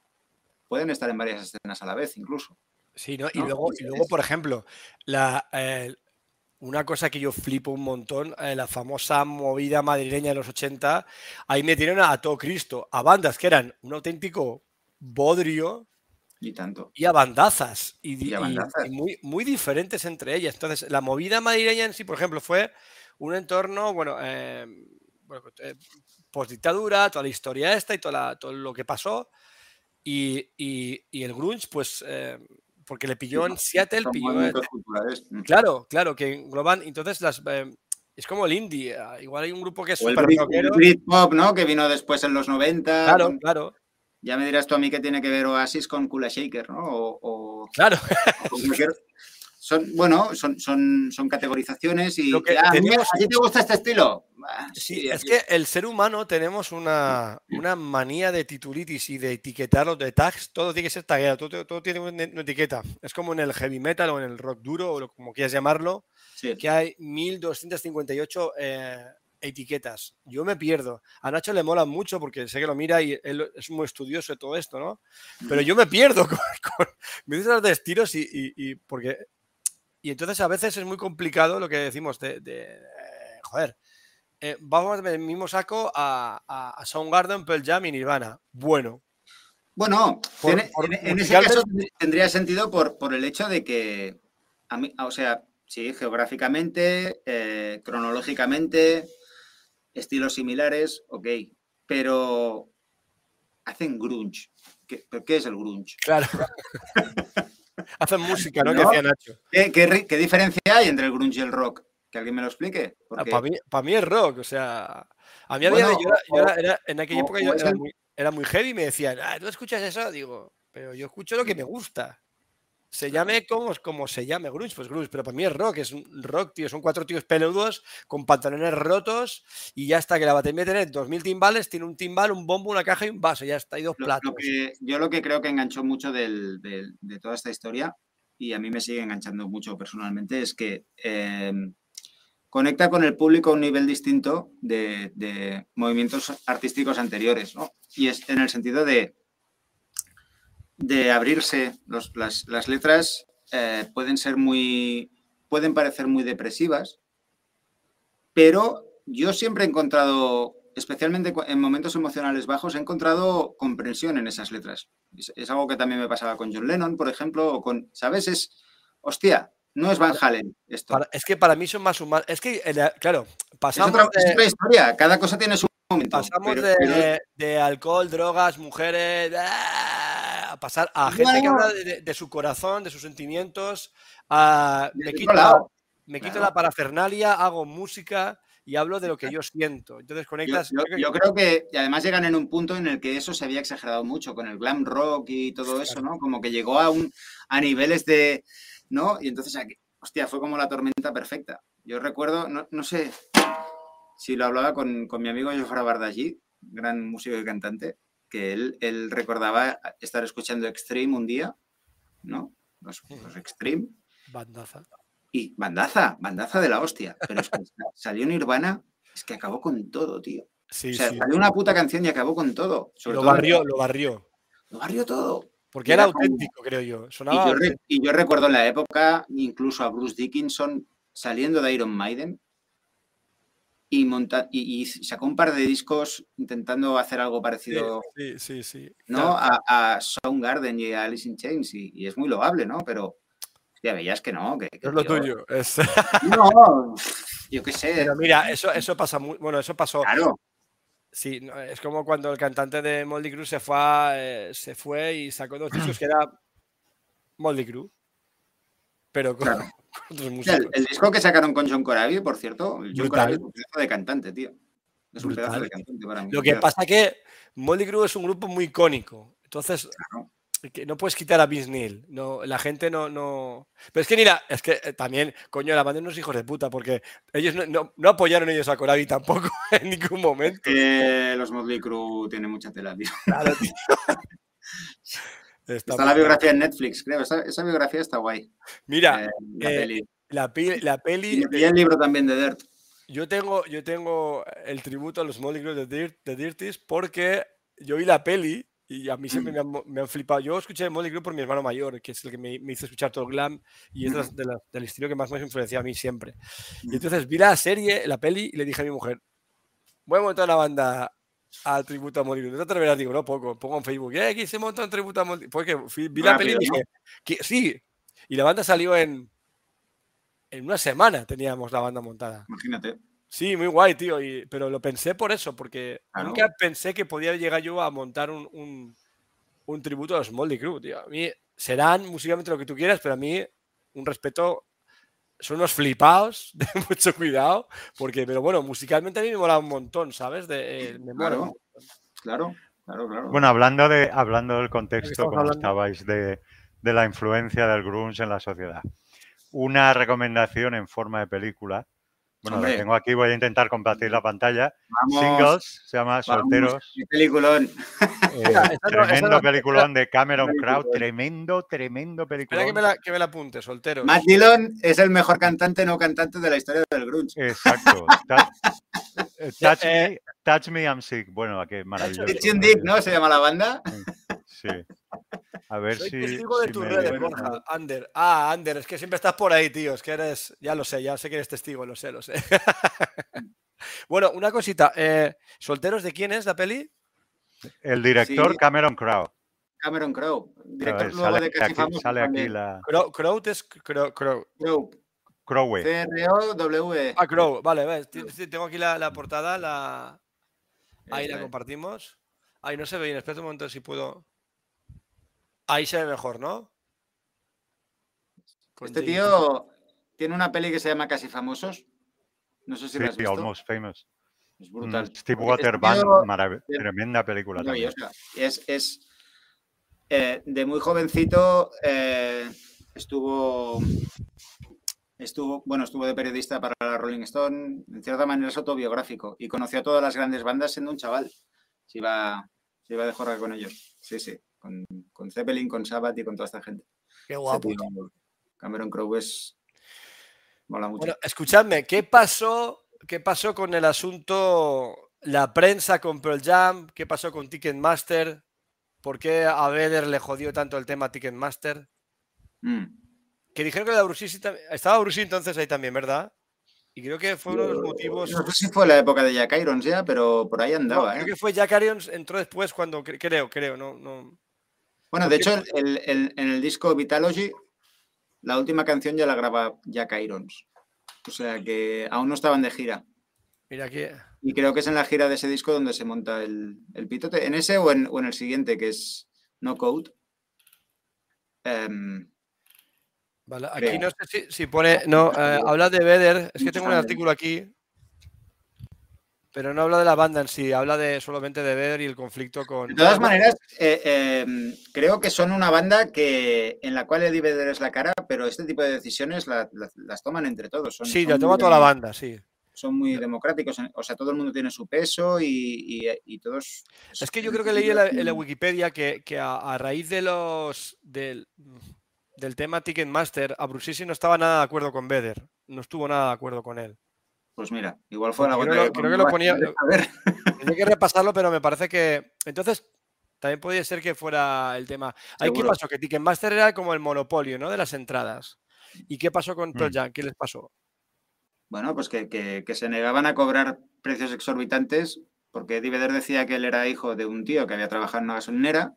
Speaker 2: pueden estar en varias escenas a la vez incluso.
Speaker 1: Sí, ¿no? Y, luego, y luego, por ejemplo, la, eh, una cosa que yo flipo un montón, eh, la famosa movida madrileña de los 80, ahí metieron a, a todo Cristo, a bandas que eran un auténtico bodrio,
Speaker 2: y tanto.
Speaker 1: Y a bandazas. Y, muy, muy diferentes entre ellas. Entonces, la movida madrileña en sí, por ejemplo, fue un entorno, bueno, eh, eh, post-dictadura, toda la historia esta y toda todo lo que pasó. Y, el grunge, pues, eh, porque le pilló en Seattle, pilló... Mm. Claro, claro, que engloban, entonces las... es como el indie, igual hay un grupo que es
Speaker 2: súper. Britpop, ¿no? Que vino después en los 90.
Speaker 1: Claro, claro.
Speaker 2: Ya me dirás tú a mí que tiene que ver Oasis con Kula Shaker, ¿no? O,
Speaker 1: claro
Speaker 2: son, bueno, son, son, son categorizaciones y que, ah, te gusta este estilo?
Speaker 1: sí, es que el ser humano tenemos una, manía de titulitis y de etiquetarlo de tags, todo tiene que ser tagueado, todo, tiene una, etiqueta. Es como en el heavy metal o en el rock duro o como quieras llamarlo, que hay 1258 eh, etiquetas. Yo me pierdo. A Nacho le mola mucho porque sé que lo mira y él es muy estudioso de todo esto, ¿no? Pero yo me pierdo con, me dices de estilos y, y, porque y entonces a veces es muy complicado lo que decimos de, eh, joder, eh, vamos del mismo saco a, a, Soundgarden, Pearl Jam y Nirvana. Bueno.
Speaker 2: Bueno, en, ese caso tendría sentido por, por el hecho de que, a mí, o sea, sí, geográficamente, eh, cronológicamente, estilos similares, ok, pero hacen grunge. ¿Qué, ¿Qué es el grunge?
Speaker 1: Claro. Hacen música, ¿no? Que Nacho.
Speaker 2: ¿Qué, diferencia hay entre el grunge y el rock? Que alguien me lo explique.
Speaker 1: Ah, para, mí, es rock, o sea. A mí había, yo, era, en aquella época yo era muy, era muy, heavy y me decían, ah, ¿tú escuchas eso? Digo, pero yo escucho lo que me gusta. Se llame como, como se llame, grunge, pues grunge, pero para mí es rock, es un rock, tío, son cuatro tíos peludos con pantalones rotos y ya está, que la batería tiene 2000 timbales, tiene un timbal, un bombo, una caja y un vaso, ya está, y dos platos.
Speaker 2: yo lo que creo que enganchó mucho de toda esta historia, y a mí me sigue enganchando mucho personalmente, es que em, conecta con el público a un nivel distinto de, de movimientos artísticos anteriores, ¿no? Y es en el sentido de de abrirse. las, letras eh, pueden ser muy. pueden parecer muy depresivas, pero yo siempre he encontrado, especialmente en momentos emocionales bajos, he encontrado comprensión en esas letras. Es, algo que también me pasaba con John Lennon, por ejemplo, o con. ¿Sabes? Es. Hostia, no es Van Halen esto.
Speaker 1: es que para mí son más humanos. Es que, claro, pasamos.
Speaker 2: Es otra, historia, cada cosa tiene su momento.
Speaker 1: Pasamos de, alcohol, drogas, mujeres. ¡ah! Pasar a gente que habla de, su corazón, de sus sentimientos. me quito, la, parafernalia, hago música y hablo de lo que yo siento. Entonces conectas.
Speaker 2: Yo, creo que y además llegan en un punto en el que eso se había exagerado mucho con el glam rock y todo eso, ¿no? Como que llegó a un a niveles de. ¿No? Y entonces, hostia, fue como la tormenta perfecta. Yo recuerdo, no, sé si lo hablaba con, mi amigo Jofra Bardagí, gran músico y cantante, que él, recordaba estar escuchando Extreme un día, ¿no? Los, Extreme.
Speaker 1: Bandaza.
Speaker 2: Y bandaza, bandaza de la hostia. Pero es que salió Nirvana, es que acabó con todo, tío.
Speaker 1: Sí,
Speaker 2: o sea, salió una puta canción y acabó con todo.
Speaker 1: lo barrió, lo barrió.
Speaker 2: Lo barrió todo.
Speaker 1: Porque era, auténtico, creo yo.
Speaker 2: y, yo recuerdo en la época, incluso a Bruce Dickinson saliendo de Iron Maiden, y, monta y, sacó un par de discos intentando hacer algo parecido
Speaker 1: sí, sí, sí,
Speaker 2: ¿no? a, a Soundgarden y a Alice in Chains y, es muy loable, ¿no? Pero ya veías que no. Que,
Speaker 1: es lo tuyo. Es...
Speaker 2: No, yo qué sé.
Speaker 1: Pero mira, eso, eso pasa muy. Bueno, eso pasó.
Speaker 2: Claro.
Speaker 1: Sí, es como cuando el cantante de Moldy Crew se fue, eh, se fue y sacó dos discos que era Moldy Crew. Pero con, otros
Speaker 2: músicos. El, disco que sacaron con John Corabi, por cierto, John Corabi es un pedazo de cantante, tío. Es un pedazo de cantante para mí.
Speaker 1: Lo que pasa es que Moldy Crew es un grupo muy icónico. Entonces, que no puedes quitar a Vince Neil. No, la gente no, no. Pero es que mira, es que eh, también, coño, la banda unos hijos de puta, porque ellos no, no, apoyaron ellos a Corabi tampoco en ningún momento.
Speaker 2: que los Motley Crue tienen mucha tela, tío. Claro, tío. Está, la biografía en Netflix, creo. Esa, biografía está guay.
Speaker 1: Mira, eh, la, eh, peli. la, peli.
Speaker 2: Y, el libro también de Dirt.
Speaker 1: Yo tengo, yo tengo el tributo a los Motley Crue de, Dirt, de Dirties porque yo vi la peli y a mí siempre mm. me han, flipado. Yo escuché Molly Crew por mi hermano mayor, que es el que me, hizo escuchar todo el glam y es de del estilo que más me ha influenciado a mí siempre. Y mm. entonces vi la serie, la peli, y le dije a mi mujer, voy a montar una banda al tributo a Crew. ¿No te atreverás? Digo, no, poco. Pongo en Facebook, ¿eh? ¿Quién se monta un tributo a Molly Porque vi la peli y dije, sí. Y la banda salió en, en una semana, teníamos la banda montada.
Speaker 2: Imagínate.
Speaker 1: Sí, muy guay, tío. pero lo pensé por eso, porque nunca pensé que podía llegar yo a montar un, tributo a los Moldy Crew, tío. A mí serán musicalmente lo que tú quieras, pero a mí un respeto. Son unos flipados, de mucho cuidado, porque, pero bueno, musicalmente a mí me mola un montón, ¿sabes? De, eh,
Speaker 2: claro, claro, claro, claro,
Speaker 3: Bueno, hablando, de, hablando del contexto, como estabais, de, de la influencia del grunge en la sociedad. Una recomendación en forma de película bueno, lo tengo aquí, voy a intentar compartir la pantalla. Singles, se llama Solteros.
Speaker 2: peliculón.
Speaker 3: Eh, tremendo peliculón de Cameron Crowe, tremendo, tremendo peliculón.
Speaker 1: Espera que me la, que me la apunte, Solteros.
Speaker 2: Matt Dillon es el mejor cantante no cantante de la historia del grunge.
Speaker 3: Exacto. Eh, eh, touch, me, I'm sick. Bueno, qué maravilloso.
Speaker 2: Dick, ¿no? Se llama la banda.
Speaker 3: Sí. A ver
Speaker 1: Soy
Speaker 3: si.
Speaker 1: testigo de tus redes, Borja. Ander. Ah, Ander, es que siempre estás por ahí, tío. Es que eres. Ya lo sé, ya sé que eres testigo, lo sé, lo sé. bueno, una cosita. Eh, ¿Solteros de quién es la peli?
Speaker 3: El director Cameron Crowe.
Speaker 2: Cameron Crowe. Director
Speaker 3: sale, de Casi aquí, sale aquí la.
Speaker 1: Crowe es Crowe. Crowe.
Speaker 3: Crowe.
Speaker 2: C-R-O-W.
Speaker 1: Ah, Crowe. Vale, vale. Tengo aquí la, la portada. La... Ahí la compartimos. Ahí no se ve bien. Espera un momento si puedo. Ahí se ve mejor, ¿no?
Speaker 2: este tío tiene una peli que se llama Casi Famosos. No sé si
Speaker 3: sí,
Speaker 2: la has visto.
Speaker 3: Almost Famous.
Speaker 2: Es brutal.
Speaker 3: Mm, Steve Waterman, tremenda película. También.
Speaker 2: Es, es eh, de muy jovencito eh, estuvo estuvo bueno estuvo de periodista para la Rolling Stone en cierta manera es autobiográfico y conoció a todas las grandes bandas siendo un chaval se iba se iba de jorra con ellos sí sí con, Zeppelin, con Sabbath y con toda esta gente.
Speaker 1: Qué guapo.
Speaker 2: Cameron Crowe es... Mola mucho. Bueno,
Speaker 1: escuchadme, ¿qué pasó, ¿qué pasó con el asunto, la prensa con Pearl Jam? ¿Qué pasó con Ticketmaster? ¿Por qué a Vedder le jodió tanto el tema Ticketmaster? Mm. Que dijeron que la Bruce estaba Bruce entonces ahí también, ¿verdad? Y creo que fue uno de los motivos.
Speaker 2: No sé si fue la época de Jack Irons ya, pero por ahí andaba.
Speaker 1: creo
Speaker 2: ¿eh?
Speaker 1: que fue Jack Irons, entró después cuando. Creo, creo, no. no...
Speaker 2: Bueno, de hecho, en el disco Vitalogy, la última canción ya la graba Jack Irons. O sea que aún no estaban de gira.
Speaker 1: Mira aquí.
Speaker 2: Y creo que es en la gira de ese disco donde se monta el, pitote. ¿En ese o en, el siguiente, que es No Code?
Speaker 1: Em, vale, aquí no sé si, pone. No, eh, habla de Vedder. Es que tengo un artículo aquí pero no habla de la banda en sí, habla de solamente de ver y el conflicto con.
Speaker 2: De todas maneras, eh, em, creo que son una banda que en la cual Eddie Vedder es la cara, pero este tipo de decisiones las toman entre todos.
Speaker 1: sí, la toma toda la banda, sí.
Speaker 2: Son muy democráticos, o sea, todo el mundo tiene su peso y, todos.
Speaker 1: Es que yo creo que leí en la, Wikipedia que, a, raíz de los del, del tema Ticketmaster, a Brusisi no estaba nada de acuerdo con Vedder, no estuvo nada de acuerdo con él.
Speaker 2: Pues mira, igual fue la
Speaker 1: Creo, creo que lo ponía. A ver. Tenía que repasarlo, pero me parece que. Entonces, también podría ser que fuera el tema. ¿Hay qué pasó? Que Ticketmaster era como el monopolio, ¿no? De las entradas. ¿Y qué pasó con mm. ¿Qué les pasó?
Speaker 2: bueno, pues que, se negaban a cobrar precios exorbitantes porque Eddie decía que él era hijo de un tío que había trabajado en una gasolinera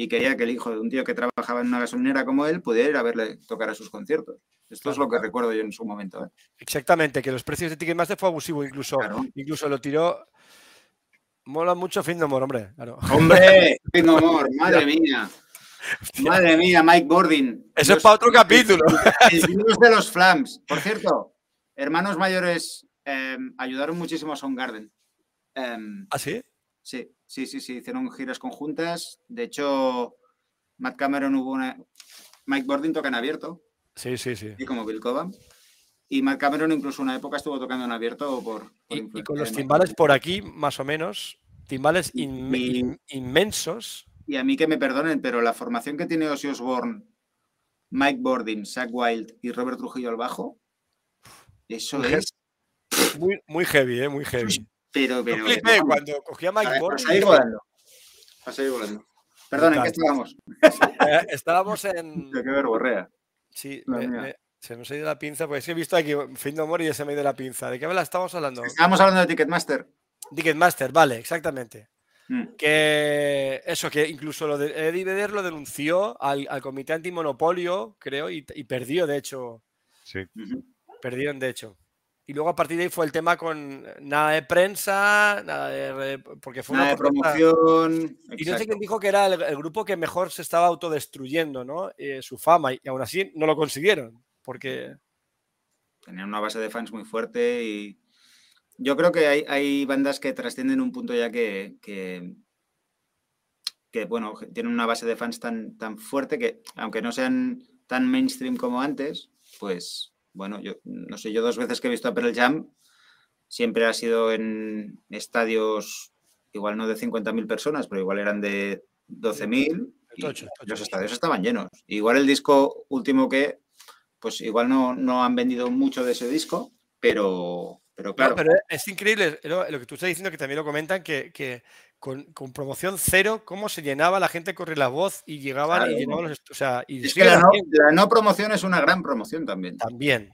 Speaker 2: y quería que el hijo de un tío que trabajaba en una gasolinera como él pudiera ir a verle tocar a sus conciertos. Esto es lo que recuerdo yo en su momento. ¿eh?
Speaker 1: Exactamente, que los precios de Ticketmaster fue abusivo, incluso, incluso lo tiró. Mola mucho Fin hombre. Claro.
Speaker 2: Hombre, Fin madre mía. Madre mía, Mike Bordin.
Speaker 1: Eso es para otro capítulo.
Speaker 2: El virus de los Flams. Por cierto, hermanos mayores em, ayudaron muchísimo a Soundgarden.
Speaker 1: Em, ¿Ah, sí?
Speaker 2: Sí, sí, sí, sí. Hicieron giras conjuntas. De hecho, Matt Cameron hubo una. Mike Bordin toca en abierto.
Speaker 1: Sí, sí, sí.
Speaker 2: Y como Bill Cobham. Y Matt Cameron incluso una época estuvo tocando en abierto por...
Speaker 1: y, con los timbales por aquí, más o menos, timbales inmensos.
Speaker 2: Y a mí que me perdonen, pero la formación que tiene Ozzy Osbourne, Mike Bordin, Zach Wild y Robert Trujillo al bajo, eso es...
Speaker 1: Muy, muy heavy, ¿eh? Muy heavy.
Speaker 2: Pero, pero...
Speaker 1: cuando cogía Mike Bordin...
Speaker 2: Para volando. Volando. Perdón, ¿en qué estábamos?
Speaker 1: Eh, estábamos en...
Speaker 2: Qué verborrea.
Speaker 1: Sí, se nos ha ido la pinza, pues he visto aquí fin de humor y ya se me ha ido la pinza. ¿De qué habla estamos hablando?
Speaker 2: Estábamos hablando de Ticketmaster.
Speaker 1: Ticketmaster, vale, exactamente. Mm. Que eso, que incluso lo de Eddie Vedder lo denunció al, comité antimonopolio, creo, y, perdió, de hecho.
Speaker 3: Sí.
Speaker 1: Perdieron, de hecho. Y luego a partir de ahí fue el tema con nada de prensa, nada de. Porque fue
Speaker 2: nada de promoción.
Speaker 1: Y no sé quién dijo que era el, grupo que mejor se estaba autodestruyendo, ¿no? Eh, su fama, y aún así no lo consiguieron, porque.
Speaker 2: Tenían una base de fans muy fuerte y. Yo creo que hay, bandas que trascienden un punto ya que, que, bueno, tienen una base de fans tan, tan fuerte que, aunque no sean tan mainstream como antes, pues bueno, yo no sé, yo dos veces que he visto a Pearl Jam, siempre ha sido en estadios, igual no de 50.000 personas, pero igual eran de 12.000. Los estadios estaban llenos. Igual el disco último que, pues igual no, no han vendido mucho de ese disco, pero, pero claro.
Speaker 1: pero es increíble lo, que tú estás diciendo, que también lo comentan, que, con, promoción cero, cómo se llenaba la gente, corre la voz y llegaban y llenaban los. O sea, y
Speaker 2: es que la no, promoción es una gran promoción también.
Speaker 1: También.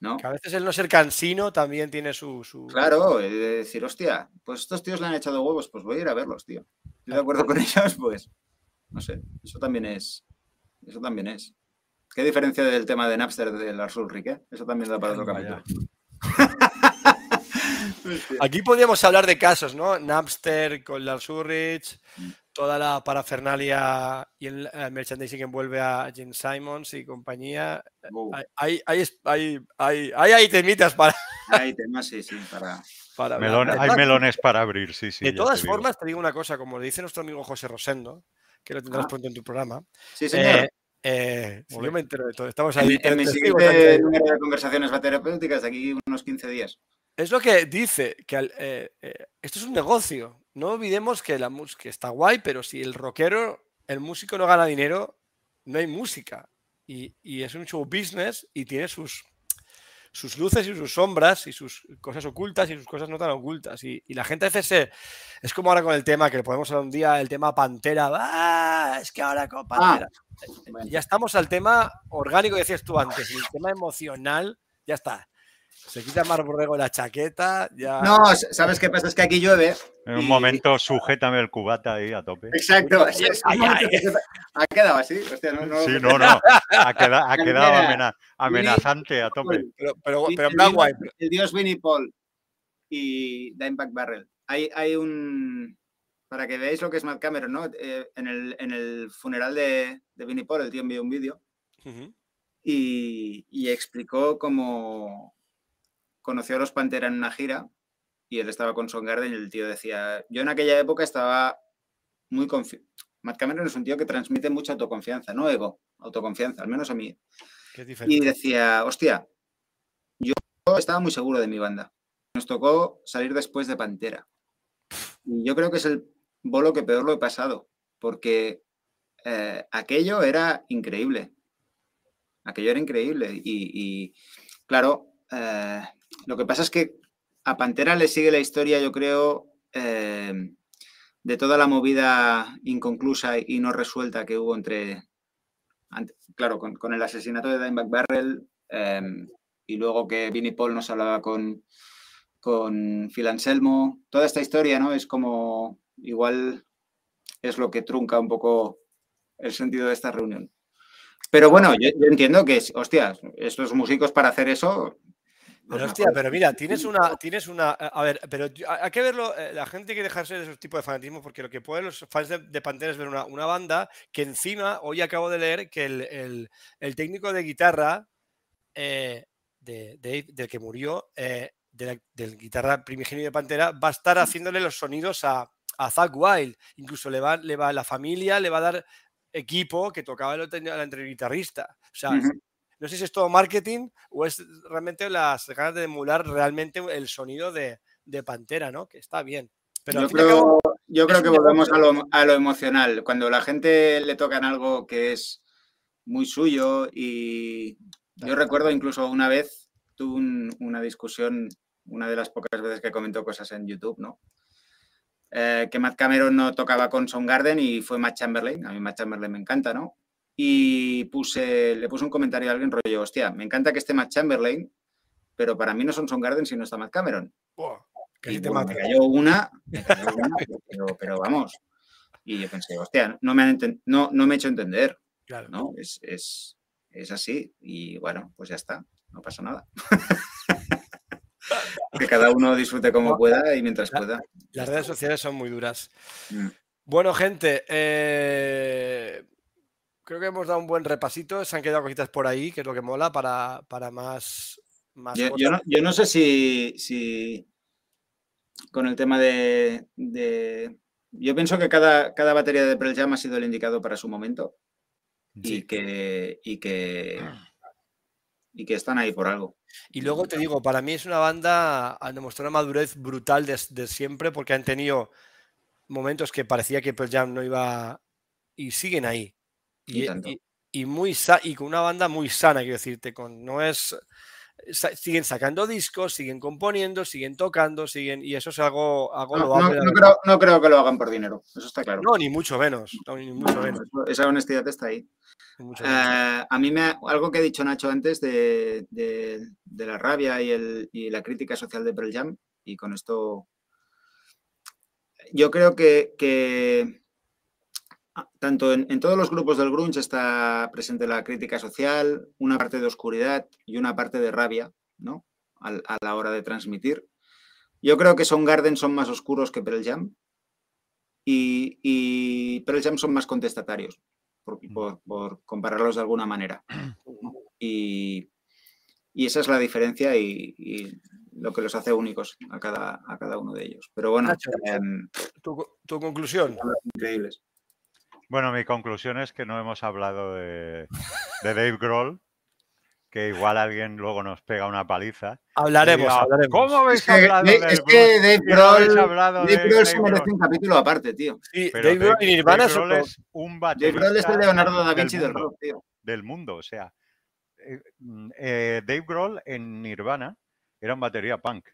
Speaker 1: ¿No? Que a veces el no ser cansino también tiene su.
Speaker 2: Claro, es decir, hostia, pues estos tíos le han echado huevos, pues voy a ir a verlos, tío. Estoy de acuerdo con ellos, pues. No sé, eso también es. Eso también es. ¿Qué diferencia del tema de Napster del Lars Ulrich? Eh? Eso también da para otro capítulo.
Speaker 1: Aquí podríamos hablar de casos, ¿no? Napster con Lars Ulrich, toda la parafernalia y el, merchandising que envuelve a Jim Simons y compañía. Hay, hay, hay, hay, hay, temitas para.
Speaker 2: Hay temas, sí, sí, para.
Speaker 3: hay melones para abrir, sí, sí.
Speaker 1: De todas formas, te digo una cosa, como le dice nuestro amigo José Rosendo, que lo tendrás ah. pronto en tu programa.
Speaker 2: Sí, señor. Eh,
Speaker 1: eh, yo me entero de todo. Estamos ahí.
Speaker 2: En, mi siguiente número de conversaciones terapéuticas de aquí unos 15 días.
Speaker 1: Es lo que dice, que eh, eh, esto es un negocio. No olvidemos que la música está guay, pero si el rockero, el músico no gana dinero, no hay música. Y, es un show business y tiene sus, sus luces y sus sombras y sus cosas ocultas y sus cosas no tan ocultas. Y, la gente a veces es como ahora con el tema, que le podemos hablar un día, el tema Pantera. ¡Ah! Es que ahora con Pantera. Ah, ya estamos al tema orgánico, decías tú antes, el tema emocional, ya está. Se quita Mar Borrego la chaqueta, ya.
Speaker 2: No, ¿sabes qué pasa? Es que aquí llueve.
Speaker 3: En un momento, sujétame el cubata ahí a tope.
Speaker 2: Exacto. Ha quedado así. Hostia, no, no.
Speaker 3: Sí, no, no. Ha quedado, amenazante a tope.
Speaker 1: Pero, pero, pero, guay.
Speaker 2: El dios Winnie Paul y Dimebag Barrel. Hay, hay un. Para que veáis lo que es Matt Cameron, ¿no? Eh, en, el, en el funeral de, de Winnie Paul, el tío envió un vídeo. y, y explicó cómo, conoció a los Pantera en una gira y él estaba con Son Garden y el tío decía, yo en aquella época estaba muy confiado. Matt Cameron es un tío que transmite mucha autoconfianza, no ego, autoconfianza, al menos a mí. y decía, hostia, yo estaba muy seguro de mi banda. Nos tocó salir después de Pantera. Y yo creo que es el bolo que peor lo he pasado, porque eh, aquello era increíble. Aquello era increíble. Y, claro, eh, lo que pasa es que a Pantera le sigue la historia, yo creo, eh, de toda la movida inconclusa y no resuelta que hubo entre, claro, con, el asesinato de Dimebag Barrel, em, y luego que Vinnie Paul nos hablaba con, con Phil Anselmo. Toda esta historia, ¿no? Es como igual es lo que trunca un poco el sentido de esta reunión. Pero bueno, yo, entiendo que, hostia, estos músicos para hacer eso.
Speaker 1: Pero hostia, pero mira, tienes una, tienes una. A ver, pero hay que verlo. Eh, la gente hay que dejarse de esos tipos de fanatismo porque lo que pueden los fans de, Pantera es ver una, banda que encima, hoy acabo de leer que el, técnico de guitarra eh, de, del que murió, eh, de del guitarra primigenio de Pantera, va a estar haciéndole los sonidos a, a Zach Wild. Incluso le va, le va la familia, le va a dar equipo que tocaba el, el guitarrista. O sea, no sé si es todo marketing o es realmente las ganas de emular realmente el sonido de, Pantera, ¿no? Que está bien.
Speaker 2: Pero yo creo, yo creo que volvemos a lo, a lo, emocional. Cuando la gente le tocan algo que es muy suyo y yo recuerdo incluso una vez tuve una discusión, una de las pocas veces que comentó cosas en YouTube, ¿no? Eh, que Matt Cameron no tocaba con Soundgarden y fue Matt Chamberlain. A mí Matt Chamberlain me encanta, ¿no? Y puse, le puse un comentario a alguien rollo, hostia, me encanta que esté Matt Chamberlain, pero para mí no son Soundgarden si no está Matt Cameron. y me, cayó una, pero, vamos. Y yo pensé, hostia, no me, no, no me he hecho entender. Claro. ¿no? Es, es, es así. Y bueno, pues ya está, no pasa nada. que cada uno disfrute como pueda y mientras pueda.
Speaker 1: Las redes sociales son muy duras. Mm. Bueno, gente, eh, creo que hemos dado un buen repasito. Se han quedado cositas por ahí, que es lo que mola para, para más. más
Speaker 2: yo, no, sé si, si, con el tema de, Yo pienso que cada, cada batería de Pearl Jam ha sido el indicado para su momento. Y que. Y que y que están ahí por algo.
Speaker 1: Y luego te digo, para mí es una banda, han demostrado una madurez brutal de, siempre porque han tenido momentos que parecía que Pearl Jam no iba y siguen ahí. Y, y, muy y con una banda muy sana, quiero decirte, con no es siguen sacando discos, siguen componiendo, siguen tocando, siguen y eso es algo, algo
Speaker 2: no, creo, no, creo, que lo hagan por dinero, eso está claro.
Speaker 1: No, ni mucho menos, ni mucho menos.
Speaker 2: Esa honestidad está ahí. Eh, a mí me algo que ha dicho Nacho antes de, la rabia y, el, y, la crítica social de Pearl Jam y con esto yo creo que, que tanto en, todos los grupos del grunge está presente la crítica social, una parte de oscuridad y una parte de rabia, ¿no? A, la hora de transmitir. Yo creo que Son Garden son más oscuros que Pearl Jam y, y Pearl Jam son más contestatarios, por, mm. compararlos de alguna manera. Y, esa es la diferencia y, lo que los hace únicos a cada, a cada uno de ellos. Pero bueno, em,
Speaker 1: tu, tu, conclusión.
Speaker 2: Increíbles.
Speaker 3: Bueno, mi conclusión es que no hemos hablado de, Dave Grohl, que igual alguien luego nos pega una paliza.
Speaker 1: Hablaremos, hablaremos.
Speaker 3: ¿Cómo habéis hablado
Speaker 2: de Es que Dave Grohl, Dave Grohl se merece un capítulo aparte, tío.
Speaker 1: Sí, Dave Grohl y Nirvana
Speaker 3: Dave Grohl es un Dave
Speaker 2: Grohl es el Leonardo da Vinci del, rock, tío.
Speaker 3: Del mundo, o sea. Eh, eh, Dave Grohl en Nirvana era un batería punk.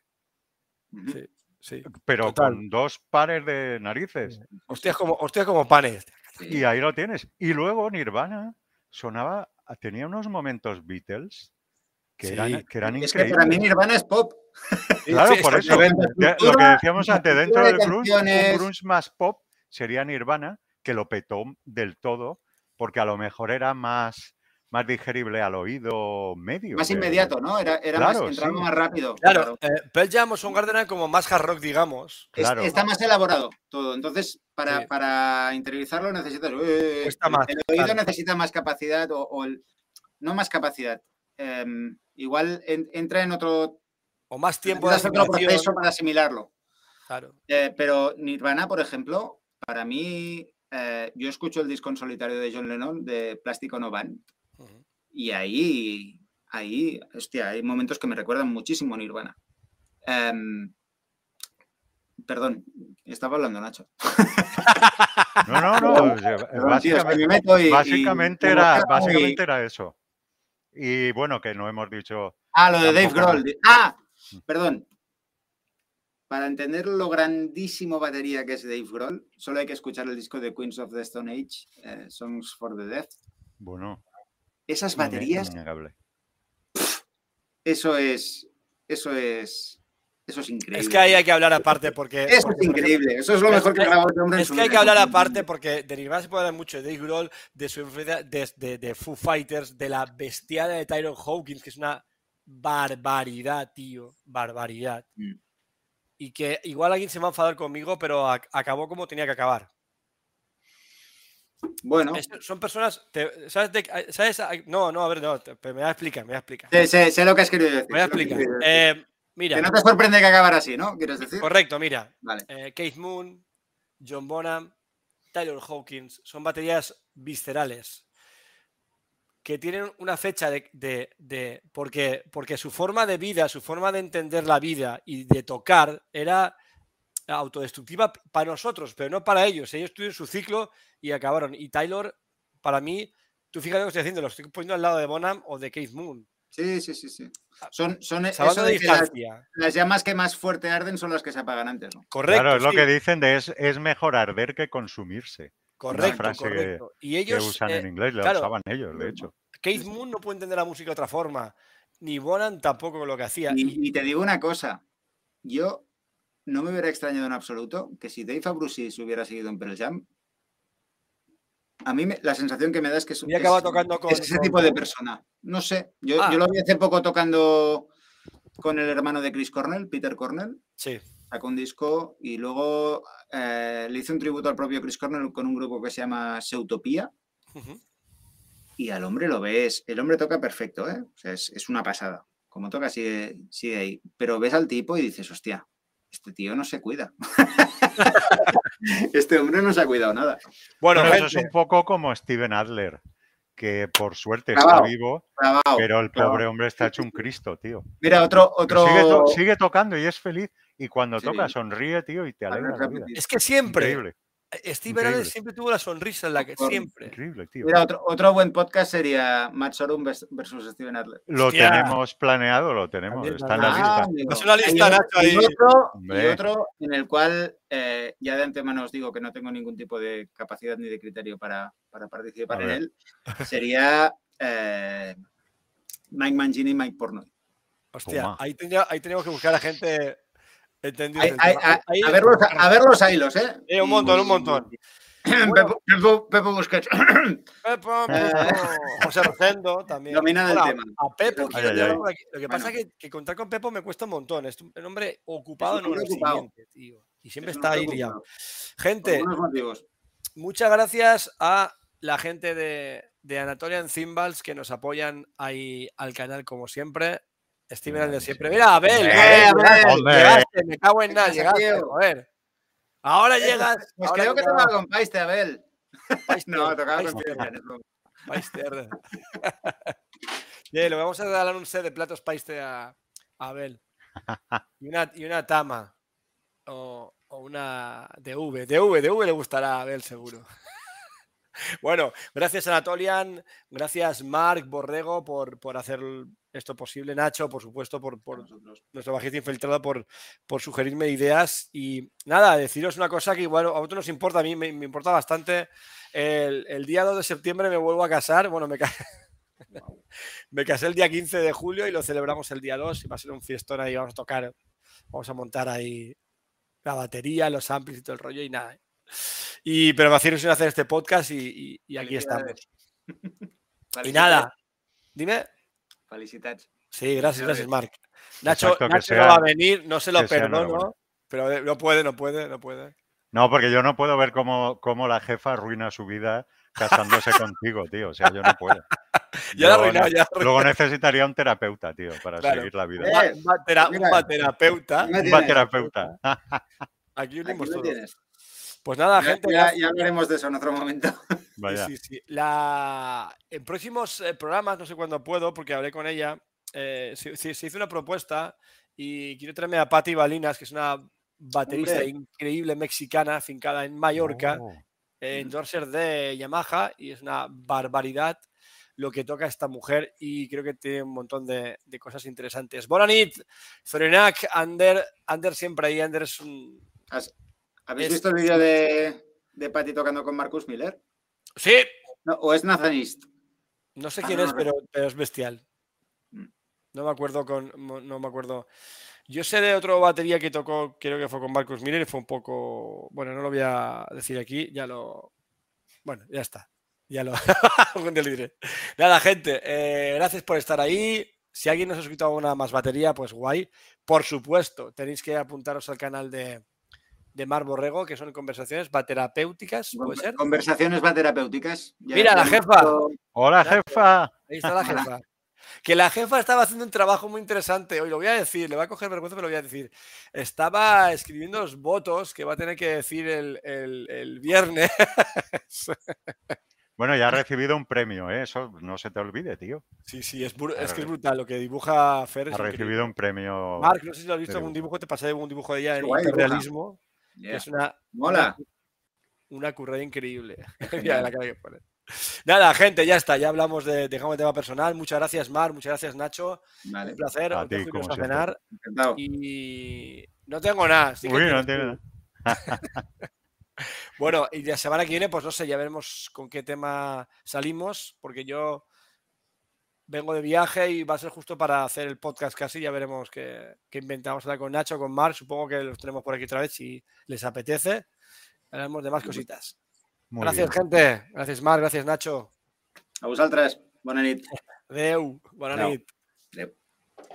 Speaker 1: Sí, sí.
Speaker 3: Pero con dos pares de narices.
Speaker 1: Hostia, como, hostia, como panes.
Speaker 3: Y ahí lo tienes. Y luego Nirvana sonaba, tenía unos momentos Beatles que, eran, que eran es increíbles. Que
Speaker 2: para mí Nirvana es pop.
Speaker 3: Claro, por eso. lo que decíamos antes, dentro del grunge, un grunge más pop sería Nirvana, que lo petó del todo, porque a lo mejor era más más digerible al oído medio.
Speaker 2: Más inmediato, ¿no? Era, era más, entrando más rápido.
Speaker 1: Claro, eh, Pearl Jam o Soundgarden como más hard rock, digamos.
Speaker 2: Claro. está más elaborado todo. Entonces, para, para interiorizarlo necesitas... Eh, el, oído necesita más capacidad o, no más capacidad. Em, igual entra en otro...
Speaker 1: O más tiempo de
Speaker 2: otro proceso para asimilarlo. Claro. Eh, pero Nirvana, por ejemplo, para mí... Eh, yo escucho el disco en solitario de John Lennon de Plástico No Van y ahí, ahí, hostia, hay momentos que me recuerdan muchísimo a Nirvana. Em, perdón, estaba hablando Nacho.
Speaker 3: No, no, no. básicamente, era, básicamente era eso. Y bueno, que no hemos dicho.
Speaker 2: Ah, lo de Dave Grohl. Ah, mm. perdón. Para entender lo grandísimo batería que es Dave Grohl, solo hay que escuchar el disco de Queens of the Stone Age, eh, Songs for the Deaf.
Speaker 3: Bueno
Speaker 2: esas baterías. eso es, eso es, eso es increíble.
Speaker 1: Es que ahí hay que hablar aparte porque.
Speaker 2: Eso es increíble. Eso es lo mejor que, grabó este hombre
Speaker 1: Es que hay que hablar aparte porque de Nirvana se puede hablar mucho de Dave Grohl, de su influencia de, de, Foo Fighters, de la bestiada de Tyron Hawkins, que es una barbaridad, tío. Barbaridad. Mm. Y que igual alguien se va a enfadar conmigo, pero acabó como tenía que acabar.
Speaker 2: Bueno.
Speaker 1: son personas. ¿sabes, No, no, a ver, no, me voy a explicar, me voy a explicar.
Speaker 2: Sé, lo que has querido decir.
Speaker 1: Me voy a explicar. Eh, Mira,
Speaker 2: que no te sorprende que acabar así, ¿no? ¿Quieres decir?
Speaker 1: Correcto, mira. Eh, Keith Moon, John Bonham, Tyler Hawkins, son baterías viscerales que tienen una fecha de, porque, porque su forma de vida, su forma de entender la vida y de tocar era autodestructiva para nosotros, pero no para ellos. Ellos tuvieron su ciclo y acabaron. Y Tyler, para mí, tú fíjate lo que estoy haciendo, lo estoy poniendo al lado de Bonham o de Keith Moon.
Speaker 2: Sí, sí, sí, sí. Son, son eso de las, llamas que más fuerte arden son las que se apagan antes, ¿no?
Speaker 3: Correcto. Claro, es lo que dicen de es, es mejor arder que consumirse.
Speaker 1: Correcto, frase correcto.
Speaker 3: y ellos, usan en eh, inglés, la usaban ellos, de hecho.
Speaker 1: Keith Moon no puede entender la música de otra forma, ni Bonan tampoco lo que hacía.
Speaker 2: Y, te digo una cosa, yo no me hubiera extrañado en absoluto que si Dave Abrusis hubiera seguido en Pearl Jam, a mí la sensación que me da es que es,
Speaker 1: tocando con,
Speaker 2: ese tipo de persona. No sé, yo, ah. yo, lo vi hace poco tocando con el hermano de Chris Cornell, Peter Cornell.
Speaker 1: Sí.
Speaker 2: Sacó un disco y luego eh, le hice un tributo al propio Chris Cornell con un grupo que se llama Seutopía. Y al hombre lo ves, el hombre toca perfecto, ¿eh? es, es, una pasada. Como toca, sigue, sigue ahí. Pero ves al tipo y dices, hostia, este tío no se cuida. este hombre no se ha cuidado nada.
Speaker 3: Bueno, eso es un poco como Steven Adler, que por suerte está vivo, pero el pobre hombre está hecho un Cristo, tío.
Speaker 2: Mira, otro... otro...
Speaker 3: Sigue, tocando y es feliz. Y cuando toca sonríe, tío, y te alegra la vida.
Speaker 1: Es que siempre... Steve Adler siempre tuvo la sonrisa en la que siempre.
Speaker 2: Increíble, tío. Mira, otro, otro, buen podcast sería Matt Sorum versus Steven Adler.
Speaker 3: Lo tenemos planeado, lo tenemos. Está en la
Speaker 1: ah,
Speaker 3: lista.
Speaker 1: Es una lista, Nacho,
Speaker 2: ahí. Y otro, y otro, en el cual eh, ya de antemano os digo que no tengo ningún tipo de capacidad ni de criterio para, para participar en él. Sería eh, Mike Mangini y Mike Pornoy.
Speaker 1: Hostia, ahí, tenía, ahí teníamos que buscar a gente Entendido.
Speaker 2: a, ver los, a, ver los, hilos, ¿eh?
Speaker 1: un montón, un montón.
Speaker 2: Pepo, Pepo, Busquets.
Speaker 1: Pepo, José Rosendo también.
Speaker 2: Domina el tema.
Speaker 1: A Pepo, Lo que pasa es que, contar con Pepo me cuesta un montón. Es un hombre ocupado en un siguiente, tío. Y siempre está ahí liado. Gente, muchas gracias a la gente de, de Anatolian Cymbals que nos apoyan ahí al canal como siempre. Steven el de siempre. Mira, Abel, eh, Abel llegaste, me cago en nada, llegaste, joder. Ahora llegas.
Speaker 2: Pues creo que tocaba con Paiste, Abel. no, tocaba con
Speaker 1: Paister. le vamos a dar un set de platos Paiste a, Abel. Y una, y una tama. O, o una DV. DV, DV le gustará a Abel, seguro. Bueno, gracias Anatolian, gracias Marc Borrego por, por hacer esto posible, Nacho, por supuesto, por, por nuestro bajista infiltrado, por, por sugerirme ideas. Y nada, deciros una cosa que igual a vosotros nos importa, a mí me, importa bastante. El, día 2 de septiembre me vuelvo a casar, bueno, me, me casé el día 15 de julio y lo celebramos el día 2 y va a ser un fiestón ahí, vamos a tocar, vamos a montar ahí la batería, los amplis y todo el rollo y nada. Y, pero me hacía ilusión hacer este podcast y, aquí estamos. y nada, dime.
Speaker 2: Felicidades.
Speaker 1: Sí, gracias, gracias, Marc. Nacho, Nacho no va a venir, no se lo perdono, pero no puede, no puede, no puede.
Speaker 3: No, porque yo no puedo ver cómo, cómo la jefa arruina su vida casándose contigo, tío. O sea, yo no puedo.
Speaker 1: ya la arruinado, ya
Speaker 3: Luego necesitaría un terapeuta, tío, para seguir la vida.
Speaker 1: Eh, un, terapeuta.
Speaker 3: Un terapeuta.
Speaker 1: Aquí unimos todo. Pues nada, gente.
Speaker 2: Ya, hablaremos de eso en otro momento.
Speaker 1: Sí, sí. La... En próximos eh, programas, no sé cuándo puedo, porque hablé con ella, eh, se, hizo una propuesta y quiero traerme a Patti Balinas, que es una baterista increíble mexicana, fincada en Mallorca, oh. en endorser de Yamaha, y es una barbaridad lo que toca esta mujer y creo que tiene un montón de, cosas interesantes. Bonanit, Zorenak, Ander, Ander siempre ahí, Ander es un...
Speaker 2: ¿Habéis visto el vídeo de, de Patty tocando con Marcus Miller?
Speaker 1: Sí.
Speaker 2: ¿O es Nathanist?
Speaker 1: No sé ah, quién es, pero, es bestial.
Speaker 2: Mm.
Speaker 1: No me acuerdo con. No me acuerdo. Yo sé de otro batería que tocó, creo que fue con Marcus Miller fue un poco. Bueno, no lo voy a decir aquí, ya lo. Bueno, ya está. Ya lo. diré. Nada, gente, eh, gracias por estar ahí. Si alguien nos ha escuchado alguna más batería, pues guay. Por supuesto, tenéis que apuntaros al canal de, de Mar Borrego, que son conversaciones baterapéuticas, ¿puede ser?
Speaker 2: Conversaciones baterapéuticas.
Speaker 1: Mira, la jefa.
Speaker 3: Hola, jefa.
Speaker 1: Ahí está la jefa. Que la jefa estaba haciendo un trabajo muy interesante. Hoy lo voy a decir, le va a coger vergüenza, pero lo voy a decir. Estaba escribiendo los votos que va a tener que decir el, el viernes.
Speaker 3: Bueno, ya ha recibido un premio, ¿eh? eso no se te olvide, tío.
Speaker 1: Sí, sí, es, es que es brutal lo que dibuja Fer.
Speaker 3: Ha recibido un premio.
Speaker 1: Marc, no sé si lo has visto en un dibujo, te pasé un dibujo de ella en realismo. Es una.
Speaker 2: Mola.
Speaker 1: Una, curra increíble. la cara que pone. Nada, gente, ya está. Ya hablamos de, dejamos el tema personal. Muchas gracias, Mar. Muchas gracias, Nacho. Un placer.
Speaker 3: A ti,
Speaker 1: a cenar. Y no tengo nada.
Speaker 3: Uy, no tengo nada.
Speaker 1: Bueno, y la semana que viene, pues no sé, ya veremos con qué tema salimos, porque yo vengo de viaje y va a ser justo para hacer el podcast casi, ya veremos qué, inventamos con Nacho, con Mar, supongo que los tenemos por aquí otra vez si les apetece. Hablaremos de más cositas. gracias, gente. Gracias, Mar. Gracias, Nacho.
Speaker 2: A vosotras. Buenas nit.
Speaker 1: Adeu. Buenas nit.